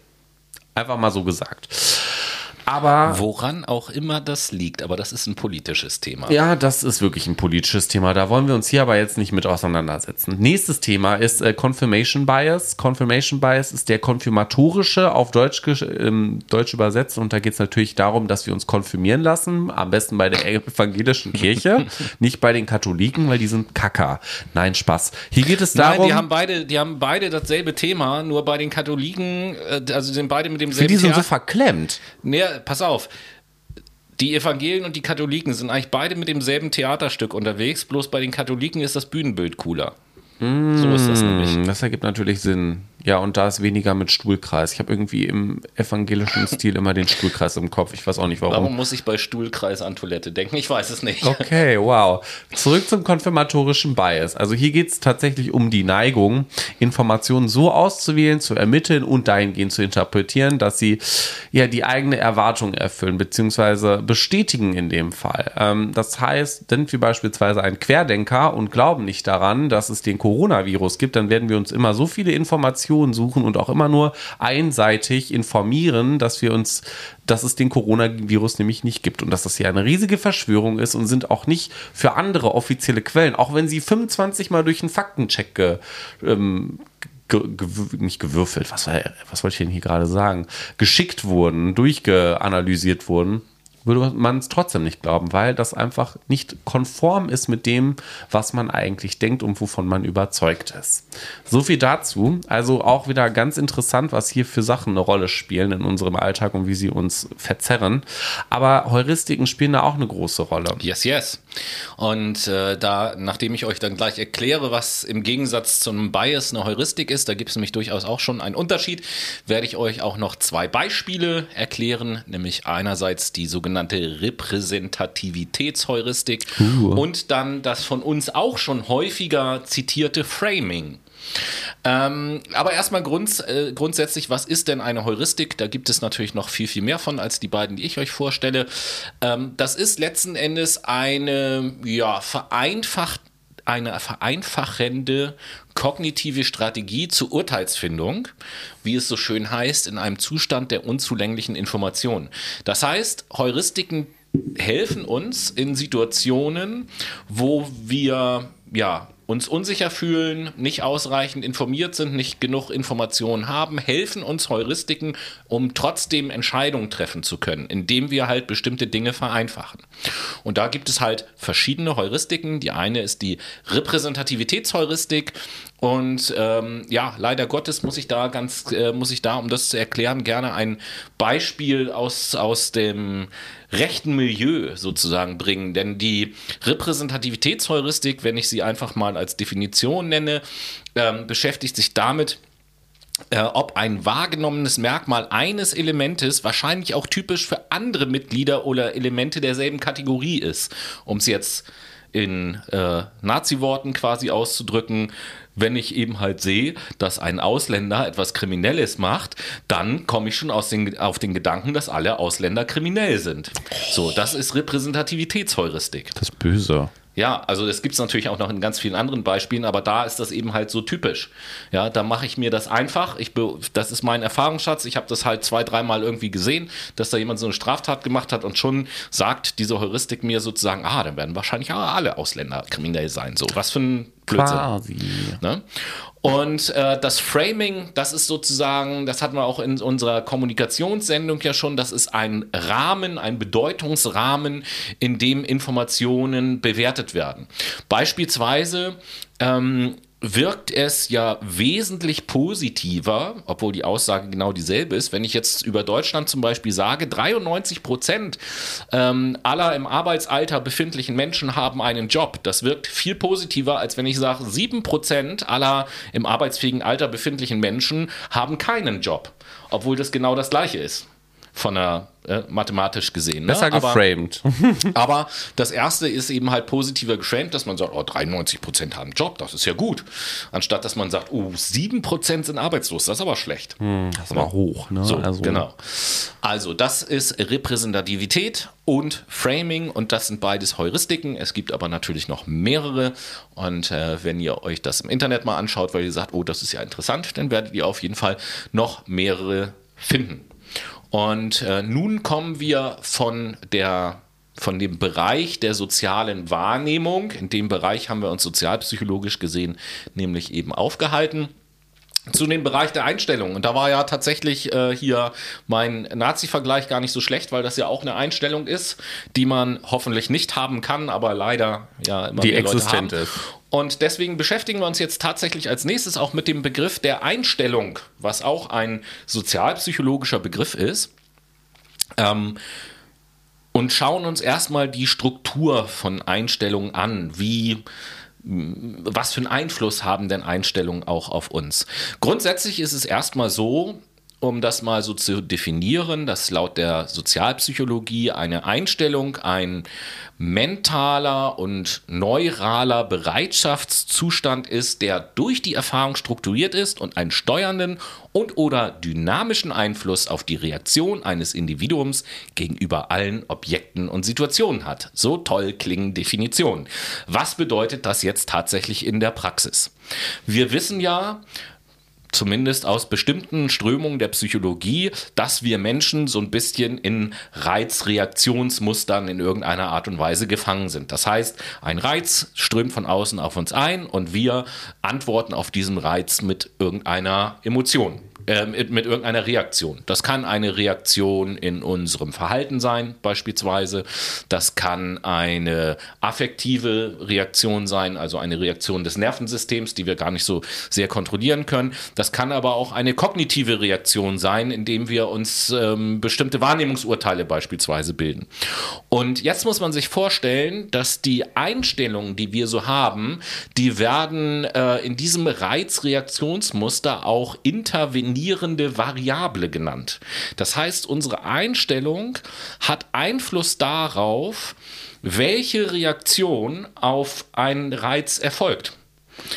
Einfach mal so gesagt. Aber Woran auch immer das liegt, aber das ist ein politisches Thema. ja, das ist wirklich ein politisches Thema. Da wollen wir uns hier aber jetzt nicht mit auseinandersetzen. Nächstes Thema ist äh, Confirmation Bias. Confirmation Bias ist der konfirmatorische, auf Deutsch, ähm, Deutsch übersetzt. Und da geht es natürlich darum, dass wir uns konfirmieren lassen. Am besten bei der evangelischen Kirche, nicht bei den Katholiken, weil die sind Kacker. Nein, Spaß. Hier geht es darum. Nein, die haben beide, die haben beide dasselbe Thema, nur bei den Katholiken, äh, also sind beide mit demselben die sind so Theater- verklemmt. Pass auf. Die Evangelien und die Katholiken sind eigentlich beide mit demselben Theaterstück unterwegs, bloß bei den Katholiken ist das Bühnenbild cooler. So ist das nämlich. Hm, Das ergibt natürlich Sinn. Ja, und da ist weniger mit Stuhlkreis. Ich habe irgendwie im evangelischen Stil immer den Stuhlkreis im Kopf. Ich weiß auch nicht Warum muss ich bei Stuhlkreis an Toilette denken? Ich weiß es nicht. Okay, wow. Zurück zum konfirmatorischen Bias. Also hier geht es tatsächlich um die Neigung, Informationen so auszuwählen, zu ermitteln und dahingehend zu interpretieren, dass sie ja die eigene Erwartung erfüllen, beziehungsweise bestätigen in dem Fall. Ähm, das heißt, sind wir beispielsweise ein Querdenker und glauben nicht daran, dass es den Coronavirus gibt, dann werden wir uns immer so viele Informationen suchen und auch immer nur einseitig informieren, dass wir uns, dass es den Coronavirus nämlich nicht gibt und dass das hier eine riesige Verschwörung ist und sind auch nicht für andere offizielle Quellen, auch wenn sie 25 Mal durch einen Faktencheck ge, ähm, ge, gewür- nicht gewürfelt, was, was wollte ich denn hier gerade sagen, geschickt wurden, durchgeanalysiert wurden, würde man es trotzdem nicht glauben, weil das einfach nicht konform ist mit dem, was man eigentlich denkt und wovon man überzeugt ist. So viel dazu. Also auch wieder ganz interessant, was hier für Sachen eine Rolle spielen in unserem Alltag und wie sie uns verzerren. Aber Heuristiken spielen da auch eine große Rolle. Yes, yes. Und äh, da, nachdem ich euch dann gleich erkläre, was im Gegensatz zu einem Bias eine Heuristik ist, da gibt es nämlich durchaus auch schon einen Unterschied, werde ich euch auch noch zwei Beispiele erklären, nämlich einerseits die sogenannte Repräsentativitätsheuristik und dann das von uns auch schon häufiger zitierte Framing. Ähm, aber erstmal grunds äh, grundsätzlich, was ist denn eine Heuristik? Da gibt es natürlich noch viel, viel mehr von als die beiden, die ich euch vorstelle. Ähm, das ist letzten Endes eine ja, vereinfacht, eine vereinfachende kognitive Strategie zur Urteilsfindung, wie es so schön heißt, in einem Zustand der unzulänglichen Information. Das heißt, Heuristiken helfen uns in Situationen, wo wir ja uns unsicher fühlen, nicht ausreichend informiert sind, nicht genug Informationen haben, helfen uns Heuristiken, um trotzdem Entscheidungen treffen zu können, indem wir halt bestimmte Dinge vereinfachen. Und da gibt es halt verschiedene Heuristiken. Die eine ist die Repräsentativitätsheuristik. Und ähm, ja, leider Gottes muss ich da ganz, äh, muss ich da, um das zu erklären, gerne ein Beispiel aus, aus dem rechten Milieu sozusagen bringen. Denn die Repräsentativitätsheuristik, wenn ich sie einfach mal als Definition nenne, ähm, beschäftigt sich damit, äh, ob ein wahrgenommenes Merkmal eines Elementes wahrscheinlich auch typisch für andere Mitglieder oder Elemente derselben Kategorie ist. Um es jetzt in äh, Nazi-Worten quasi auszudrücken, wenn ich eben halt sehe, dass ein Ausländer etwas Kriminelles macht, dann komme ich schon aus den, auf den Gedanken, dass alle Ausländer kriminell sind. So, das ist Repräsentativitätsheuristik. Das Böse. Ja, also das gibt es natürlich auch noch in ganz vielen anderen Beispielen, aber da ist das eben halt so typisch. Ja, da mache ich mir das einfach. Ich das ist mein Erfahrungsschatz. Ich habe das halt zwei, dreimal irgendwie gesehen, dass da jemand so eine Straftat gemacht hat und schon sagt diese Heuristik mir sozusagen, ah, dann werden wahrscheinlich alle Ausländer kriminell sein. So, was für ein Blödsinn. Quasi. Ne? Und äh, das Framing, das ist sozusagen, das hatten wir auch in unserer Kommunikationssendung ja schon, das ist ein Rahmen, ein Bedeutungsrahmen, in dem Informationen bewertet werden. Beispielsweise ähm, wirkt es ja wesentlich positiver, obwohl die Aussage genau dieselbe ist. Wenn ich jetzt über Deutschland zum Beispiel sage, 93 Prozent ähm, aller im Arbeitsalter befindlichen Menschen haben einen Job. Das wirkt viel positiver, als wenn ich sage, 7 Prozent aller im arbeitsfähigen Alter befindlichen Menschen haben keinen Job. Obwohl das genau das gleiche ist von der äh, mathematisch gesehen. Ne? Besser geframed. Aber, aber, das erste ist eben halt positiver geframed, dass man sagt, oh, 93 Prozent haben einen Job, das ist ja gut. Anstatt dass man sagt, oh, 7 Prozent sind arbeitslos, das ist aber schlecht. Hm, das ist aber hoch, ne? So, also. genau. Also, das ist Repräsentativität und Framing und das sind beides Heuristiken. Es gibt aber natürlich noch mehrere und äh, wenn ihr euch das im Internet mal anschaut, weil ihr sagt, oh, das ist ja interessant, dann werdet ihr auf jeden Fall noch mehrere finden. Und äh, nun kommen wir von der von dem Bereich der sozialen Wahrnehmung, in dem Bereich haben wir uns sozialpsychologisch gesehen nämlich eben aufgehalten, zu dem Bereich der Einstellung. Und da war ja tatsächlich äh, hier mein Nazi-Vergleich gar nicht so schlecht, weil das ja auch eine Einstellung ist, die man hoffentlich nicht haben kann, aber leider ja immer die existent ist. Und deswegen beschäftigen wir uns jetzt tatsächlich als nächstes auch mit dem Begriff der Einstellung, was auch ein sozialpsychologischer Begriff ist. Ähm, und schauen uns erstmal die Struktur von Einstellungen an. Wie was für einen Einfluss haben denn Einstellungen auch auf uns? Grundsätzlich ist es erstmal so, um das mal so zu definieren, dass laut der Sozialpsychologie eine Einstellung ein mentaler und neuraler Bereitschaftszustand ist, der durch die Erfahrung strukturiert ist und einen steuernden und oder dynamischen Einfluss auf die Reaktion eines Individuums gegenüber allen Objekten und Situationen hat. So toll klingen Definitionen. Was bedeutet das jetzt tatsächlich in der Praxis? Wir wissen ja, zumindest aus bestimmten Strömungen der Psychologie, dass wir Menschen so ein bisschen in Reizreaktionsmustern in irgendeiner Art und Weise gefangen sind. Das heißt, ein Reiz strömt von außen auf uns ein und wir antworten auf diesen Reiz mit irgendeiner Emotion äh, mit, irgendeiner Reaktion. Das kann eine Reaktion in unserem Verhalten sein, beispielsweise. Das kann eine affektive Reaktion sein, also eine Reaktion des Nervensystems, die wir gar nicht so sehr kontrollieren können. Das kann aber auch eine kognitive Reaktion sein, indem wir uns ähm, bestimmte Wahrnehmungsurteile beispielsweise bilden. Und jetzt muss man sich vorstellen, dass die Einstellungen, die wir so haben, die werden äh, in diesem Reizreaktionsmuster auch intervenieren dominierende Variable genannt. Das heißt, unsere Einstellung hat Einfluss darauf, welche Reaktion auf einen Reiz erfolgt.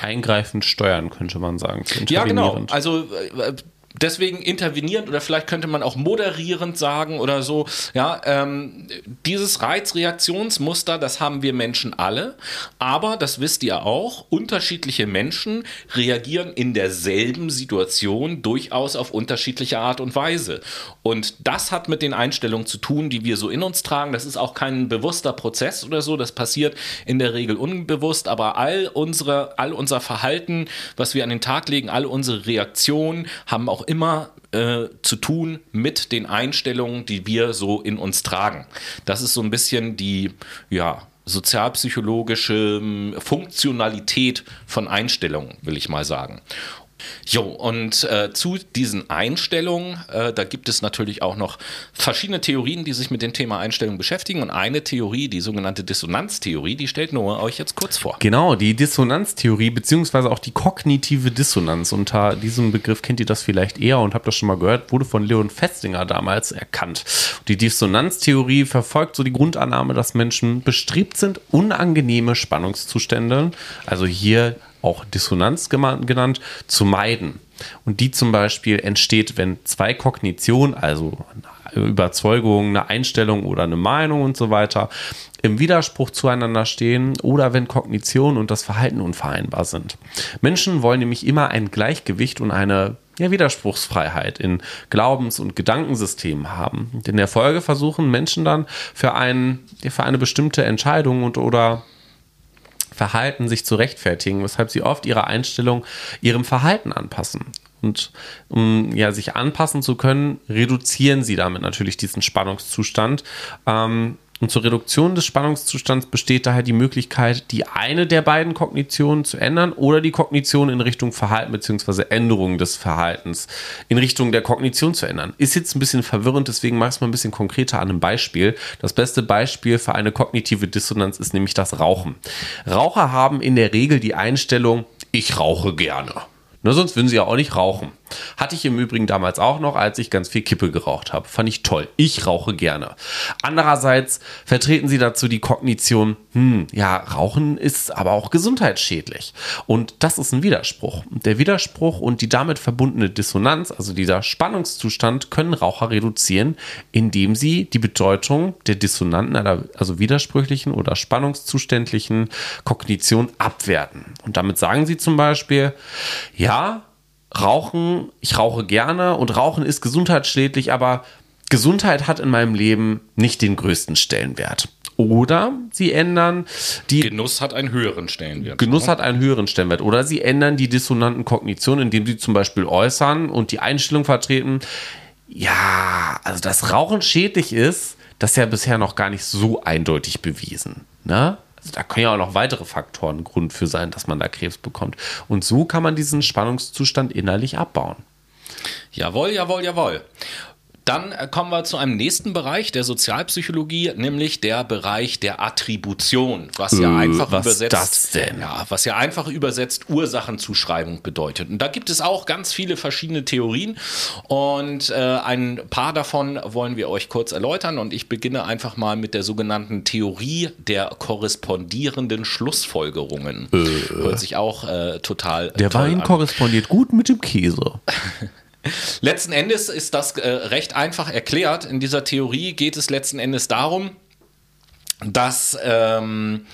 Eingreifend steuern, könnte man sagen. Ja, genau. Also äh, deswegen intervenierend oder vielleicht könnte man auch moderierend sagen oder so. Ja, ähm, dieses Reizreaktionsmuster, das haben wir Menschen alle, aber das wisst ihr auch, unterschiedliche Menschen reagieren in derselben Situation durchaus auf unterschiedliche Art und Weise. Und das hat mit den Einstellungen zu tun, die wir so in uns tragen. Das ist auch kein bewusster Prozess oder so, das passiert in der Regel unbewusst, aber all unsere, all unser Verhalten, was wir an den Tag legen, all unsere Reaktionen haben auch immer äh, zu tun mit den Einstellungen, die wir so in uns tragen. Das ist so ein bisschen die, ja, sozialpsychologische ähm, Funktionalität von Einstellungen, will ich mal sagen. Jo, und äh, zu diesen Einstellungen, äh, da gibt es natürlich auch noch verschiedene Theorien, die sich mit dem Thema Einstellung beschäftigen. Und eine Theorie, die sogenannte Dissonanztheorie, die stellt Noah euch jetzt kurz vor. Genau, die Dissonanztheorie, beziehungsweise auch die kognitive Dissonanz. Unter diesem Begriff kennt ihr das vielleicht eher und habt das schon mal gehört, wurde von Leon Festinger damals erkannt. Die Dissonanztheorie verfolgt so die Grundannahme, dass Menschen bestrebt sind, unangenehme Spannungszustände, also hier auch Dissonanz genannt, zu meiden. Und die zum Beispiel entsteht, wenn zwei Kognitionen, also eine Überzeugung, eine Einstellung oder eine Meinung und so weiter, im Widerspruch zueinander stehen oder wenn Kognition und das Verhalten unvereinbar sind. Menschen wollen nämlich immer ein Gleichgewicht und eine ja, Widerspruchsfreiheit in Glaubens- und Gedankensystemen haben. Und in der Folge versuchen Menschen dann für, ein, für eine bestimmte Entscheidung und oder Verhalten sich zu rechtfertigen, weshalb sie oft ihre Einstellung ihrem Verhalten anpassen. Und um ja, sich anpassen zu können, reduzieren sie damit natürlich diesen Spannungszustand. Ähm, und zur Reduktion des Spannungszustands besteht daher die Möglichkeit, die eine der beiden Kognitionen zu ändern oder die Kognition in Richtung Verhalten bzw. Änderung des Verhaltens in Richtung der Kognition zu ändern. Ist jetzt ein bisschen verwirrend, deswegen mache ich es mal ein bisschen konkreter an einem Beispiel. Das beste Beispiel für eine kognitive Dissonanz ist nämlich das Rauchen. Raucher haben in der Regel die Einstellung, ich rauche gerne. Ne, sonst würden sie ja auch nicht rauchen. Hatte ich im Übrigen damals auch noch, als ich ganz viel Kippe geraucht habe. Fand ich toll. Ich rauche gerne. Andererseits vertreten sie dazu die Kognition, hm, ja, Rauchen ist aber auch gesundheitsschädlich. Und das ist ein Widerspruch. Der Widerspruch und die damit verbundene Dissonanz, also dieser Spannungszustand, können Raucher reduzieren, indem sie die Bedeutung der dissonanten, also widersprüchlichen oder spannungszuständlichen Kognition abwerten. Und damit sagen sie zum Beispiel, ja, Rauchen, ich rauche gerne und Rauchen ist gesundheitsschädlich, aber Gesundheit hat in meinem Leben nicht den größten Stellenwert. Oder sie ändern die. Genuss hat einen höheren Stellenwert. Genuss hat einen höheren Stellenwert. Oder sie ändern die dissonanten Kognitionen, indem sie zum Beispiel äußern und die Einstellung vertreten. Ja, also dass Rauchen schädlich ist, das ist ja bisher noch gar nicht so eindeutig bewiesen. Ne? Also da können ja auch noch weitere Faktoren Grund für sein, dass man da Krebs bekommt. Und so kann man diesen Spannungszustand innerlich abbauen. Jawohl, jawohl, jawohl. Dann äh, kommen wir zu einem nächsten Bereich der Sozialpsychologie, nämlich der Bereich der Attribution, was ja äh, einfach was übersetzt, das denn? ja, was ja einfach übersetzt Ursachenzuschreibung bedeutet. Und da gibt es auch ganz viele verschiedene Theorien und äh, ein paar davon wollen wir euch kurz erläutern. Und ich beginne einfach mal mit der sogenannten Theorie der korrespondierenden Schlussfolgerungen. Äh. Hört sich auch äh, total. Der Wein an. korrespondiert gut mit dem Käse. Letzten Endes ist das äh, recht einfach erklärt. In dieser Theorie geht es letzten Endes darum, dass ähm,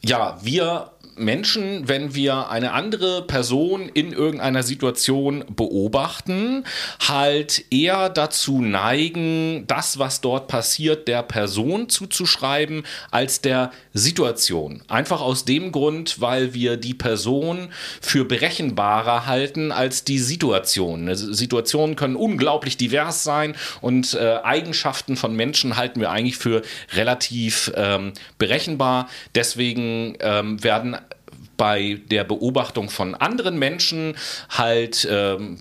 ja, wir Menschen, wenn wir eine andere Person in irgendeiner Situation beobachten, halt eher dazu neigen, das, was dort passiert, der Person zuzuschreiben, als der Situation. Einfach aus dem Grund, weil wir die Person für berechenbarer halten als die Situation. Situationen können unglaublich divers sein und äh, Eigenschaften von Menschen halten wir eigentlich für relativ ähm, berechenbar. Deswegen ähm, werden bei der Beobachtung von anderen Menschen halt ähm,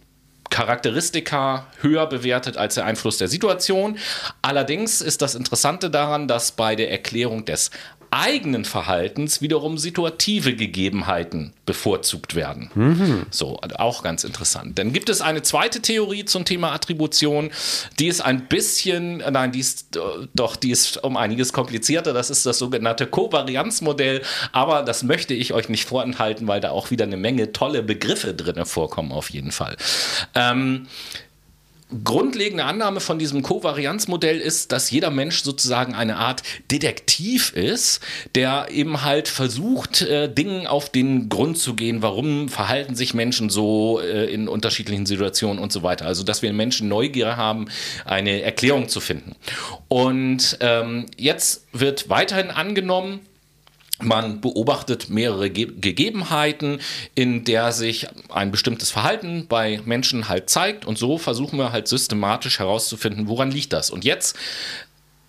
Charakteristika höher bewertet als der Einfluss der Situation. Allerdings ist das Interessante daran, dass bei der Erklärung des eigenen Verhaltens wiederum situative Gegebenheiten bevorzugt werden. Mhm. So, auch ganz interessant. Dann gibt es eine zweite Theorie zum Thema Attribution, die ist ein bisschen, nein, die ist doch, die ist um einiges komplizierter. Das ist das sogenannte Kovarianzmodell, aber das möchte ich euch nicht vorenthalten, weil da auch wieder eine Menge tolle Begriffe drin vorkommen, auf jeden Fall. Ähm, grundlegende Annahme von diesem Kovarianzmodell ist, dass jeder Mensch sozusagen eine Art Detektiv ist, der eben halt versucht, äh, Dingen auf den Grund zu gehen, warum verhalten sich Menschen so äh, in unterschiedlichen Situationen und so weiter. Also, dass wir Menschen Neugier haben, eine Erklärung zu finden. Und ähm, jetzt wird weiterhin angenommen, man beobachtet mehrere Ge Gegebenheiten, in der sich ein bestimmtes Verhalten bei Menschen halt zeigt und so versuchen wir halt systematisch herauszufinden, woran liegt das. Und jetzt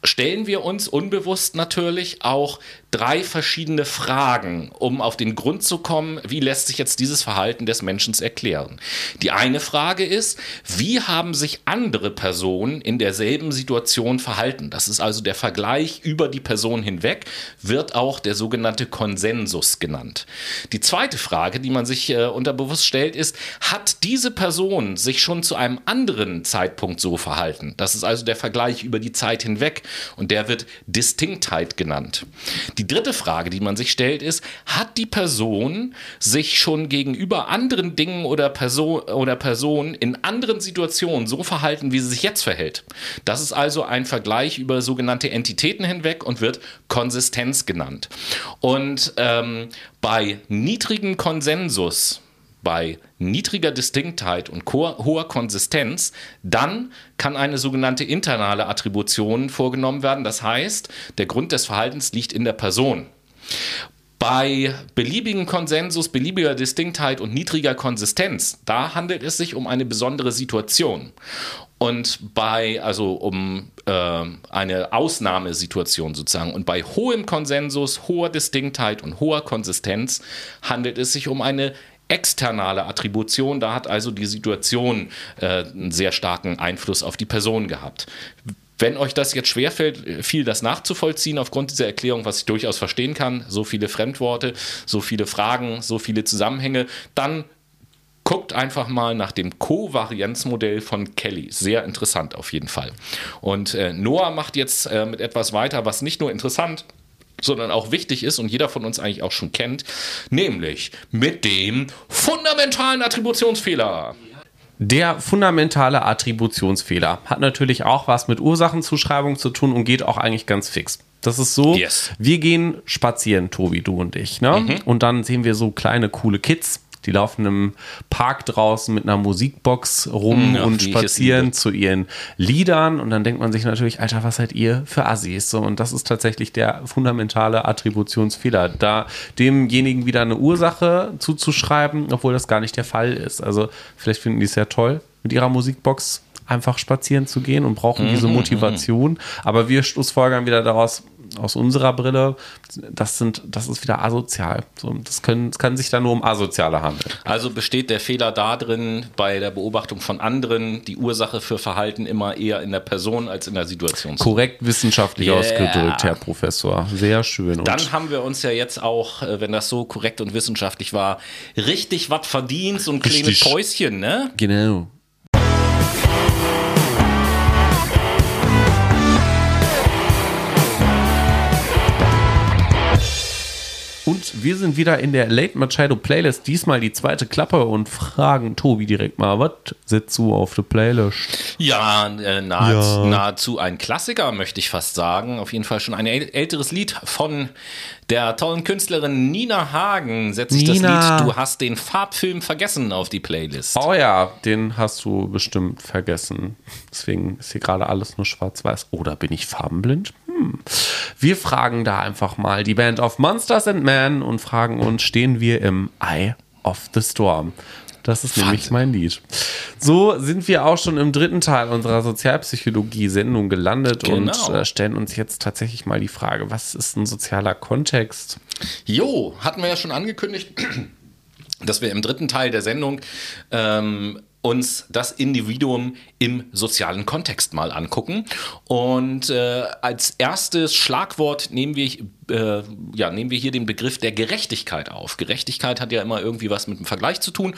stellen wir uns unbewusst natürlich auch drei verschiedene Fragen, um auf den Grund zu kommen, wie lässt sich jetzt dieses Verhalten des Menschen erklären. Die eine Frage ist, wie haben sich andere Personen in derselben Situation verhalten? Das ist also der Vergleich über die Person hinweg, wird auch der sogenannte Konsensus genannt. Die zweite Frage, die man sich äh, unterbewusst stellt, ist, hat diese Person sich schon zu einem anderen Zeitpunkt so verhalten? Das ist also der Vergleich über die Zeit hinweg. und der wird Distinktheit genannt. Die dritte Frage, die man sich stellt, ist, hat die Person sich schon gegenüber anderen Dingen oder, Person, oder Personen in anderen Situationen so verhalten, wie sie sich jetzt verhält? Das ist also ein Vergleich über sogenannte Entitäten hinweg und wird Konsistenz genannt. Und ähm, bei niedrigem Konsensus, bei niedriger Distinktheit und hoher Konsistenz, dann kann eine sogenannte internale Attribution vorgenommen werden. Das heißt, der Grund des Verhaltens liegt in der Person. Bei beliebigem Konsensus, beliebiger Distinktheit und niedriger Konsistenz, da handelt es sich um eine besondere Situation. Und bei, also um äh, eine Ausnahmesituation sozusagen. Und bei hohem Konsensus, hoher Distinktheit und hoher Konsistenz handelt es sich um eine externe Attribution. Da hat also die Situation äh, einen sehr starken Einfluss auf die Person gehabt. Wenn euch das jetzt schwerfällt, viel das nachzuvollziehen aufgrund dieser Erklärung, was ich durchaus verstehen kann, so viele Fremdworte, so viele Fragen, so viele Zusammenhänge, dann guckt einfach mal nach dem Kovarianzmodell von Kelly. Sehr interessant auf jeden Fall. Und äh, Noah macht jetzt äh, mit etwas weiter, was nicht nur interessant ist, sondern auch wichtig ist und jeder von uns eigentlich auch schon kennt, nämlich mit dem fundamentalen Attributionsfehler. Der fundamentale Attributionsfehler hat natürlich auch was mit Ursachenzuschreibung zu tun und geht auch eigentlich ganz fix. Das ist so, yes. wir gehen spazieren, Tobi, du und ich, ne? Mhm. Und dann sehen wir so kleine, coole Kids, die laufen im Park draußen mit einer Musikbox rum ja, und spazieren zu ihren Liedern. Und dann denkt man sich natürlich, Alter, was seid ihr für Assis? So, und das ist tatsächlich der fundamentale Attributionsfehler, da demjenigen wieder eine Ursache zuzuschreiben, obwohl das gar nicht der Fall ist. Also vielleicht finden die es ja toll mit ihrer Musikbox einfach spazieren zu gehen und brauchen mhm, diese mhm, Motivation. Aber wir schlussfolgern wieder daraus, aus unserer Brille, das sind, das ist wieder asozial. So, das, können, das kann sich dann nur um asoziale handeln. Also besteht der Fehler darin, bei der Beobachtung von anderen die Ursache für Verhalten immer eher in der Person als in der Situation. Korrekt wissenschaftlich yeah. ausgedrückt, Herr Professor. Sehr schön. Dann haben wir uns ja jetzt auch, äh, wenn das so korrekt und wissenschaftlich war, richtig was verdient, so ein kleines Päuschen, ne? Genau. Und wir sind wieder in der Late Machado Playlist. Diesmal die zweite Klappe und fragen Tobi direkt mal, was sitzt du auf der Playlist? Ja, äh, nahezu, ja. nahezu ein Klassiker, möchte ich fast sagen. Auf jeden Fall schon ein älteres Lied von der tollen Künstlerin Nina Hagen setzt sich Nina. das Lied Du hast den Farbfilm vergessen auf die Playlist. Oh ja, den hast du bestimmt vergessen. Deswegen ist hier gerade alles nur schwarz-weiß. Oder bin ich farbenblind? Hm. Wir fragen da einfach mal die Band of Monsters and Men und fragen uns, stehen wir im Eye of the Storm? Das ist nämlich mein Lied. So sind wir auch schon im dritten Teil unserer Sozialpsychologie-Sendung gelandet genau. und äh, stellen uns jetzt tatsächlich mal die Frage, was ist ein sozialer Kontext? Jo, hatten wir ja schon angekündigt, dass wir im dritten Teil der Sendung ähm, uns das Individuum im sozialen Kontext mal angucken. Und äh, als erstes Schlagwort nehmen wir, äh, ja, nehmen wir hier den Begriff der Gerechtigkeit auf. Gerechtigkeit hat ja immer irgendwie was mit dem Vergleich zu tun.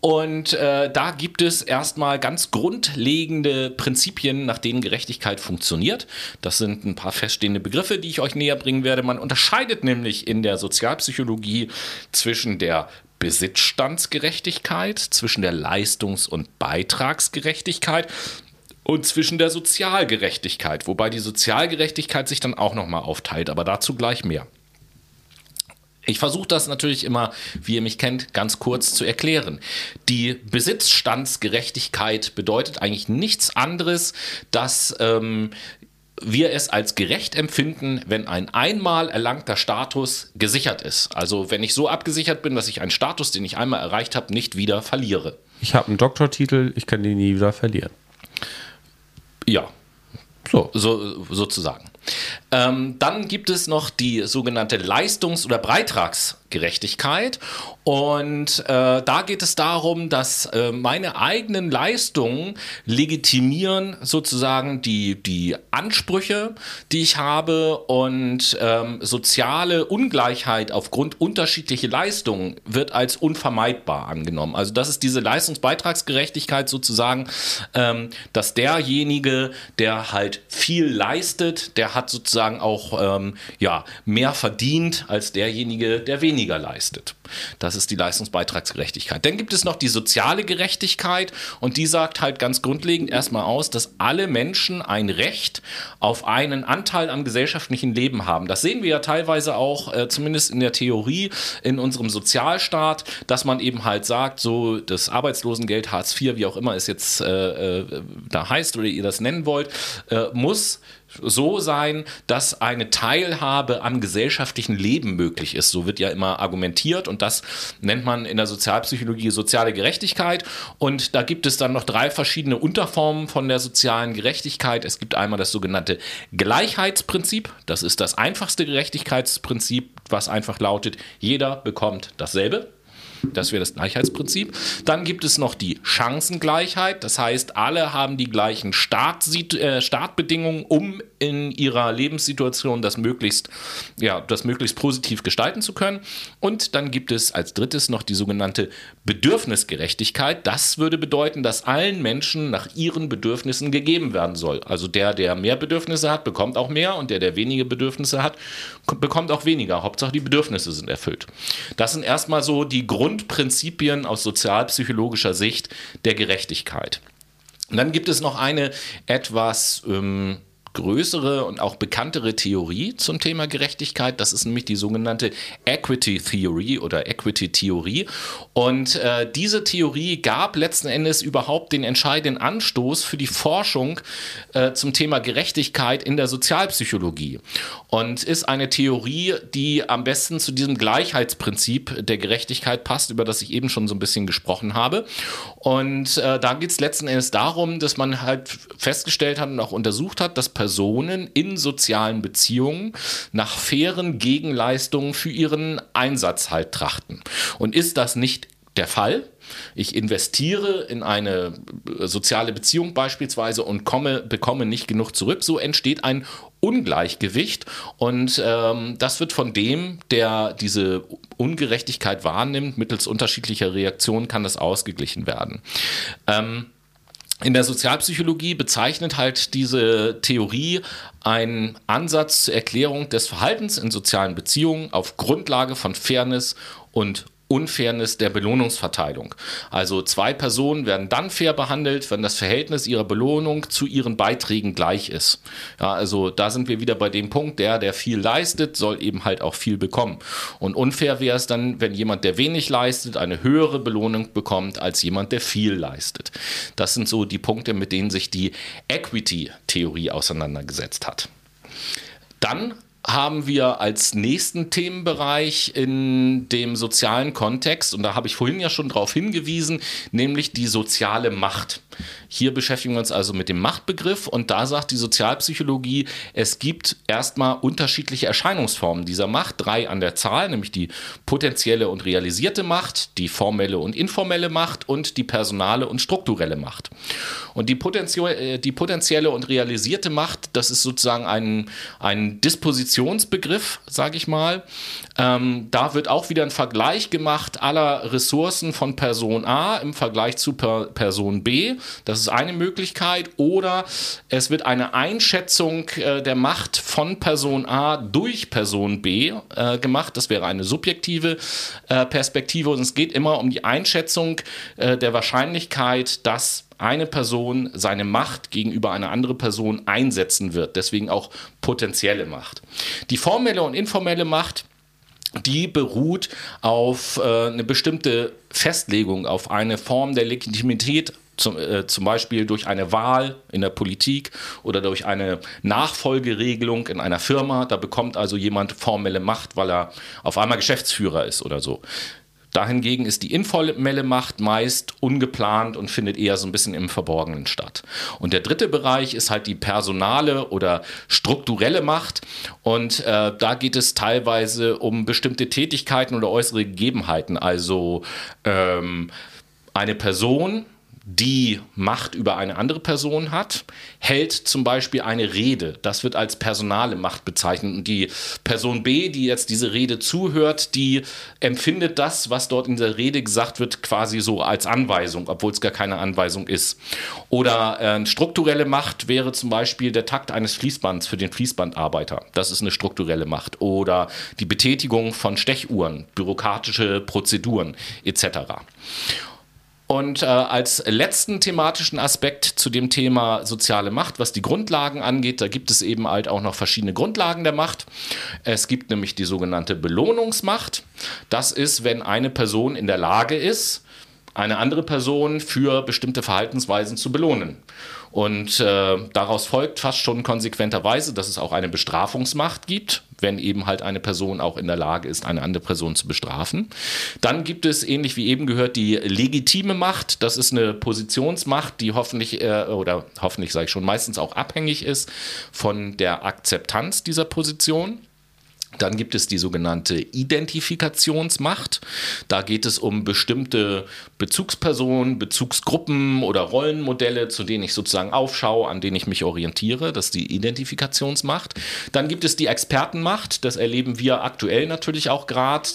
Und äh, da gibt es erstmal ganz grundlegende Prinzipien, nach denen Gerechtigkeit funktioniert. Das sind ein paar feststehende Begriffe, die ich euch näher bringen werde. Man unterscheidet nämlich in der Sozialpsychologie zwischen der Besitzstandsgerechtigkeit, zwischen der Leistungs- und Beitragsgerechtigkeit und zwischen der Sozialgerechtigkeit, wobei die Sozialgerechtigkeit sich dann auch nochmal aufteilt, aber dazu gleich mehr. Ich versuche das natürlich immer, wie ihr mich kennt, ganz kurz zu erklären. Die Besitzstandsgerechtigkeit bedeutet eigentlich nichts anderes, dass ähm, wir es als gerecht empfinden, wenn ein einmal erlangter Status gesichert ist. Also wenn ich so abgesichert bin, dass ich einen Status, den ich einmal erreicht habe, nicht wieder verliere. Ich habe einen Doktortitel, ich kann den nie wieder verlieren. Ja, so, so sozusagen. Ähm, dann gibt es noch die sogenannte Leistungs- oder Beitragsgerechtigkeit. Und äh, da geht es darum, dass äh, meine eigenen Leistungen legitimieren sozusagen die, die Ansprüche, die ich habe und ähm, soziale Ungleichheit aufgrund unterschiedlicher Leistungen wird als unvermeidbar angenommen. Also das ist diese Leistungsbeitragsgerechtigkeit sozusagen, ähm, dass derjenige, der halt viel leistet, der hat sozusagen auch ähm, ja, mehr verdient als derjenige, der weniger leistet. Das ist die Leistungsbeitragsgerechtigkeit. Dann gibt es noch die soziale Gerechtigkeit und die sagt halt ganz grundlegend erstmal aus, dass alle Menschen ein Recht auf einen Anteil am gesellschaftlichen Leben haben. Das sehen wir ja teilweise auch, äh, zumindest in der Theorie, in unserem Sozialstaat, dass man eben halt sagt, so das Arbeitslosengeld, Hartz IV, wie auch immer es jetzt äh, äh, da heißt oder ihr das nennen wollt, äh, muss so sein, dass eine Teilhabe am gesellschaftlichen Leben möglich ist. So wird ja immer argumentiert und das nennt man in der Sozialpsychologie soziale Gerechtigkeit. Und da gibt es dann noch drei verschiedene Unterformen von der sozialen Gerechtigkeit. Es gibt einmal das sogenannte Gleichheitsprinzip. Das ist das einfachste Gerechtigkeitsprinzip, was einfach lautet, jeder bekommt dasselbe. Das wäre das Gleichheitsprinzip. Dann gibt es noch die Chancengleichheit. Das heißt, alle haben die gleichen Start, äh, Startbedingungen, um in ihrer Lebenssituation das möglichst, ja, das möglichst positiv gestalten zu können. Und dann gibt es als drittes noch die sogenannte Bedürfnisgerechtigkeit. Das würde bedeuten, dass allen Menschen nach ihren Bedürfnissen gegeben werden soll. Also der, der mehr Bedürfnisse hat, bekommt auch mehr und der, der wenige Bedürfnisse hat, bekommt auch weniger. Hauptsache die Bedürfnisse sind erfüllt. Das sind erstmal so die Grundprinzipien aus sozialpsychologischer Sicht der Gerechtigkeit. Und dann gibt es noch eine etwas ähm, größere und auch bekanntere Theorie zum Thema Gerechtigkeit. Das ist nämlich die sogenannte Equity Theory oder Equity Theorie. Und äh, diese Theorie gab letzten Endes überhaupt den entscheidenden Anstoß für die Forschung äh, zum Thema Gerechtigkeit in der Sozialpsychologie und ist eine Theorie, die am besten zu diesem Gleichheitsprinzip der Gerechtigkeit passt, über das ich eben schon so ein bisschen gesprochen habe. Und äh, da geht es letzten Endes darum, dass man halt festgestellt hat und auch untersucht hat, dass Personen in sozialen Beziehungen nach fairen Gegenleistungen für ihren Einsatz halt trachten. Und ist das nicht der Fall, ich investiere in eine soziale Beziehung beispielsweise und komme, bekomme nicht genug zurück, so entsteht ein Ungleichgewicht und ähm, das wird von dem, der diese Ungerechtigkeit wahrnimmt, mittels unterschiedlicher Reaktionen kann das ausgeglichen werden. Ähm, in der Sozialpsychologie bezeichnet halt diese Theorie einen Ansatz zur Erklärung des Verhaltens in sozialen Beziehungen auf Grundlage von Fairness und Unfairness der Belohnungsverteilung. Also zwei Personen werden dann fair behandelt, wenn das Verhältnis ihrer Belohnung zu ihren Beiträgen gleich ist. Ja, also da sind wir wieder bei dem Punkt, der, der viel leistet, soll eben halt auch viel bekommen. Und unfair wäre es dann, wenn jemand, der wenig leistet, eine höhere Belohnung bekommt als jemand, der viel leistet. Das sind so die Punkte, mit denen sich die Equity-Theorie auseinandergesetzt hat. Dann haben wir als nächsten Themenbereich in dem sozialen Kontext, und da habe ich vorhin ja schon darauf hingewiesen, nämlich die soziale Macht. Hier beschäftigen wir uns also mit dem Machtbegriff und da sagt die Sozialpsychologie, es gibt erstmal unterschiedliche Erscheinungsformen dieser Macht, drei an der Zahl, nämlich die potenzielle und realisierte Macht, die formelle und informelle Macht und die personale und strukturelle Macht. Und die, äh, die potenzielle und realisierte Macht, das ist sozusagen ein, ein Dispositionsbegriff, sage ich mal. Ähm, da wird auch wieder ein Vergleich gemacht aller Ressourcen von Person A im Vergleich zu per Person B. Das ist eine Möglichkeit. Oder es wird eine Einschätzung äh, der Macht von Person A durch Person B äh, gemacht. Das wäre eine subjektive äh, Perspektive. Und es geht immer um die Einschätzung äh, der Wahrscheinlichkeit, dass eine Person seine Macht gegenüber einer anderen Person einsetzen wird. Deswegen auch potenzielle Macht. Die formelle und informelle Macht die beruht auf äh, eine bestimmte Festlegung, auf eine Form der Legitimität zum, äh, zum Beispiel durch eine Wahl in der Politik oder durch eine Nachfolgeregelung in einer Firma. Da bekommt also jemand formelle Macht, weil er auf einmal Geschäftsführer ist oder so. Dahingegen ist die informelle Macht meist ungeplant und findet eher so ein bisschen im Verborgenen statt. Und der dritte Bereich ist halt die personale oder strukturelle Macht. Und äh, da geht es teilweise um bestimmte Tätigkeiten oder äußere Gegebenheiten. Also ähm, eine Person die Macht über eine andere Person hat, hält zum Beispiel eine Rede. Das wird als personale Macht bezeichnet. Und die Person B, die jetzt diese Rede zuhört, die empfindet das, was dort in der Rede gesagt wird, quasi so als Anweisung, obwohl es gar keine Anweisung ist. Oder äh, strukturelle Macht wäre zum Beispiel der Takt eines Fließbands für den Fließbandarbeiter. Das ist eine strukturelle Macht. Oder die Betätigung von Stechuhren, bürokratische Prozeduren etc. Und äh, als letzten thematischen Aspekt zu dem Thema soziale Macht, was die Grundlagen angeht, da gibt es eben halt auch noch verschiedene Grundlagen der Macht. Es gibt nämlich die sogenannte Belohnungsmacht. Das ist, wenn eine Person in der Lage ist, eine andere Person für bestimmte Verhaltensweisen zu belohnen. Und äh, daraus folgt fast schon konsequenterweise, dass es auch eine Bestrafungsmacht gibt, wenn eben halt eine Person auch in der Lage ist, eine andere Person zu bestrafen. Dann gibt es, ähnlich wie eben gehört, die legitime Macht. Das ist eine Positionsmacht, die hoffentlich, äh, oder hoffentlich sage ich schon, meistens auch abhängig ist von der Akzeptanz dieser Position. Dann gibt es die sogenannte Identifikationsmacht. Da geht es um bestimmte Bezugspersonen, Bezugsgruppen oder Rollenmodelle, zu denen ich sozusagen aufschaue, an denen ich mich orientiere. Das ist die Identifikationsmacht. Dann gibt es die Expertenmacht. Das erleben wir aktuell natürlich auch gerade.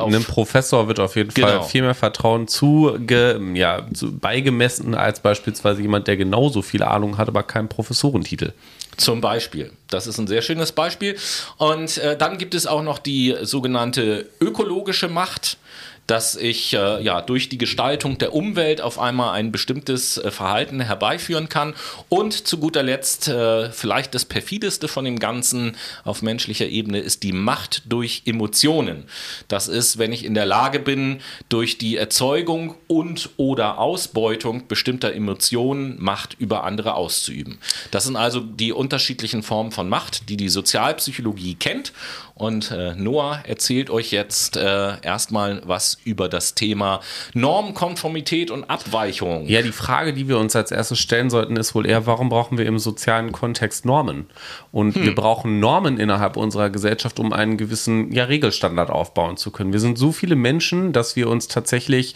Einem Professor wird auf jeden genau. Fall viel mehr Vertrauen zuge, ja, zu, beigemessen als beispielsweise jemand, der genauso viel Ahnung hat, aber keinen Professorentitel. Zum Beispiel. Das ist ein sehr schönes Beispiel. Und äh, dann gibt es auch noch die sogenannte ökologische Macht dass ich äh, ja durch die Gestaltung der Umwelt auf einmal ein bestimmtes äh, Verhalten herbeiführen kann und zu guter Letzt äh, vielleicht das perfideste von dem Ganzen auf menschlicher Ebene ist die Macht durch Emotionen. Das ist, wenn ich in der Lage bin, durch die Erzeugung und oder Ausbeutung bestimmter Emotionen Macht über andere auszuüben. Das sind also die unterschiedlichen Formen von Macht, die die Sozialpsychologie kennt und äh, Noah erzählt euch jetzt äh, erstmal was über das Thema Normkonformität und Abweichung. Ja, die Frage, die wir uns als erstes stellen sollten, ist wohl eher, warum brauchen wir im sozialen Kontext Normen? Und hm. wir brauchen Normen innerhalb unserer Gesellschaft, um einen gewissen ja, Regelstandard aufbauen zu können. Wir sind so viele Menschen, dass wir uns tatsächlich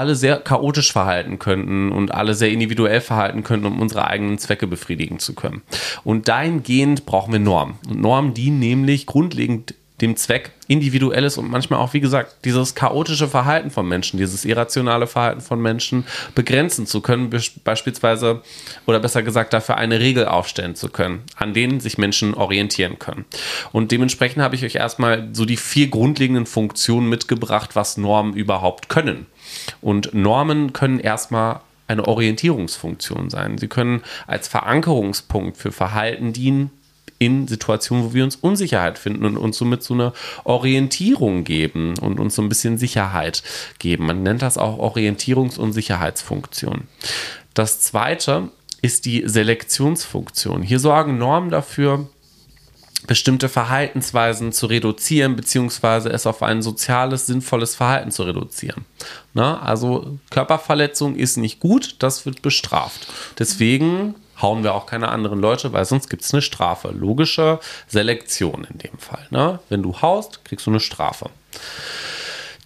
alle sehr chaotisch verhalten könnten und alle sehr individuell verhalten könnten, um unsere eigenen Zwecke befriedigen zu können. Und dahingehend brauchen wir Normen. Und Normen dienen nämlich grundlegend dem Zweck, individuelles und manchmal auch, wie gesagt, dieses chaotische Verhalten von Menschen, dieses irrationale Verhalten von Menschen begrenzen zu können, beispielsweise oder besser gesagt dafür eine Regel aufstellen zu können, an denen sich Menschen orientieren können. Und dementsprechend habe ich euch erstmal so die vier grundlegenden Funktionen mitgebracht, was Normen überhaupt können. Und Normen können erstmal eine Orientierungsfunktion sein. Sie können als Verankerungspunkt für Verhalten dienen in Situationen, wo wir uns Unsicherheit finden und uns somit so eine Orientierung geben und uns so ein bisschen Sicherheit geben. Man nennt das auch Orientierungs- und Sicherheitsfunktion. Das zweite ist die Selektionsfunktion. Hier sorgen Normen dafür, bestimmte Verhaltensweisen zu reduzieren, beziehungsweise es auf ein soziales, sinnvolles Verhalten zu reduzieren. Na, also Körperverletzung ist nicht gut, das wird bestraft. Deswegen hauen wir auch keine anderen Leute, weil sonst gibt es eine Strafe. Logische Selektion in dem Fall. Ne? Wenn du haust, kriegst du eine Strafe.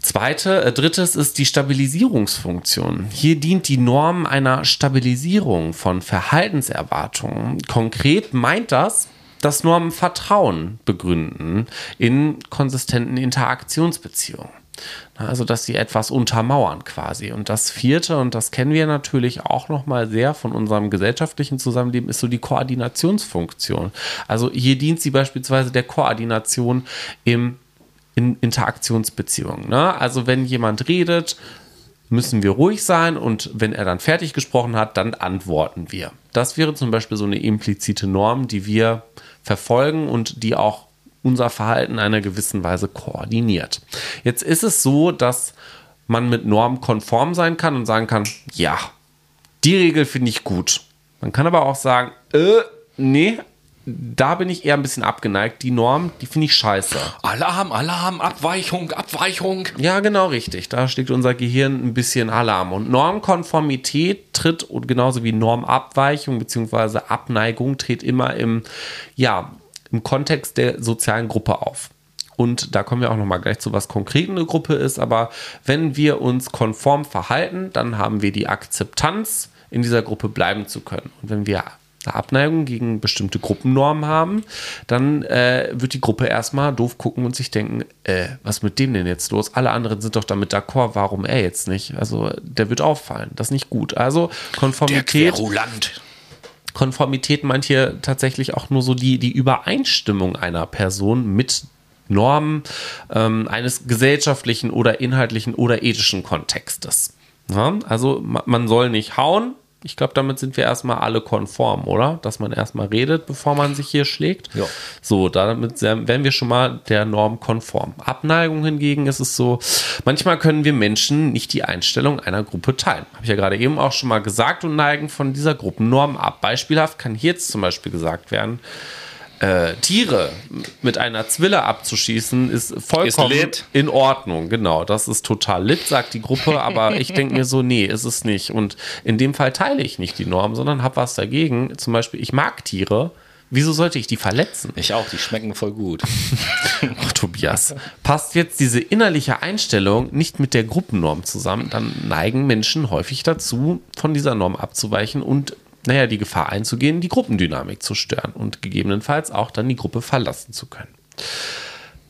Zweite, äh, drittes ist die Stabilisierungsfunktion. Hier dient die Norm einer Stabilisierung von Verhaltenserwartungen. Konkret meint das, dass Normen Vertrauen begründen in konsistenten Interaktionsbeziehungen. Also, dass sie etwas untermauern quasi. Und das vierte, und das kennen wir natürlich auch nochmal sehr von unserem gesellschaftlichen Zusammenleben, ist so die Koordinationsfunktion. Also, hier dient sie beispielsweise der Koordination im, in Interaktionsbeziehungen. Ne? Also, wenn jemand redet, müssen wir ruhig sein und wenn er dann fertig gesprochen hat, dann antworten wir. Das wäre zum Beispiel so eine implizite Norm, die wir verfolgen und die auch unser Verhalten in einer gewissen Weise koordiniert. Jetzt ist es so, dass man mit Normen konform sein kann und sagen kann, ja, die Regel finde ich gut. Man kann aber auch sagen, äh, nee, da bin ich eher ein bisschen abgeneigt. Die Norm, die finde ich scheiße. Alarm, Alarm, Abweichung, Abweichung. Ja, genau richtig. Da schlägt unser Gehirn ein bisschen Alarm. Und Normkonformität tritt und genauso wie Normabweichung bzw. Abneigung tritt immer im, ja, im Kontext der sozialen Gruppe auf. Und da kommen wir auch noch mal gleich zu, was konkret eine Gruppe ist. Aber wenn wir uns konform verhalten, dann haben wir die Akzeptanz, in dieser Gruppe bleiben zu können. Und wenn wir eine Abneigung gegen bestimmte Gruppennormen haben, dann äh, wird die Gruppe erstmal doof gucken und sich denken, äh, was mit dem denn jetzt los? Alle anderen sind doch damit d'accord, warum er jetzt nicht? Also der wird auffallen, das ist nicht gut. Also Konformität. Konformität meint hier tatsächlich auch nur so die, die Übereinstimmung einer Person mit Normen ähm, eines gesellschaftlichen oder inhaltlichen oder ethischen Kontextes. Ja, also man soll nicht hauen, ich glaube, damit sind wir erstmal alle konform, oder? Dass man erstmal redet, bevor man sich hier schlägt. Ja. So, damit wären wir schon mal der Norm konform. Abneigung hingegen ist es so, manchmal können wir Menschen nicht die Einstellung einer Gruppe teilen. Habe ich ja gerade eben auch schon mal gesagt und neigen von dieser Gruppennorm ab. Beispielhaft kann hier jetzt zum Beispiel gesagt werden, äh, Tiere mit einer Zwille abzuschießen, ist vollkommen ist in Ordnung. Genau, das ist total lit, sagt die Gruppe, aber ich denke mir so, nee, ist es nicht. Und in dem Fall teile ich nicht die Norm, sondern habe was dagegen. Zum Beispiel, ich mag Tiere. Wieso sollte ich die verletzen? Ich auch, die schmecken voll gut. Ach, Tobias, passt jetzt diese innerliche Einstellung nicht mit der Gruppennorm zusammen, dann neigen Menschen häufig dazu, von dieser Norm abzuweichen und naja, die Gefahr einzugehen, die Gruppendynamik zu stören und gegebenenfalls auch dann die Gruppe verlassen zu können.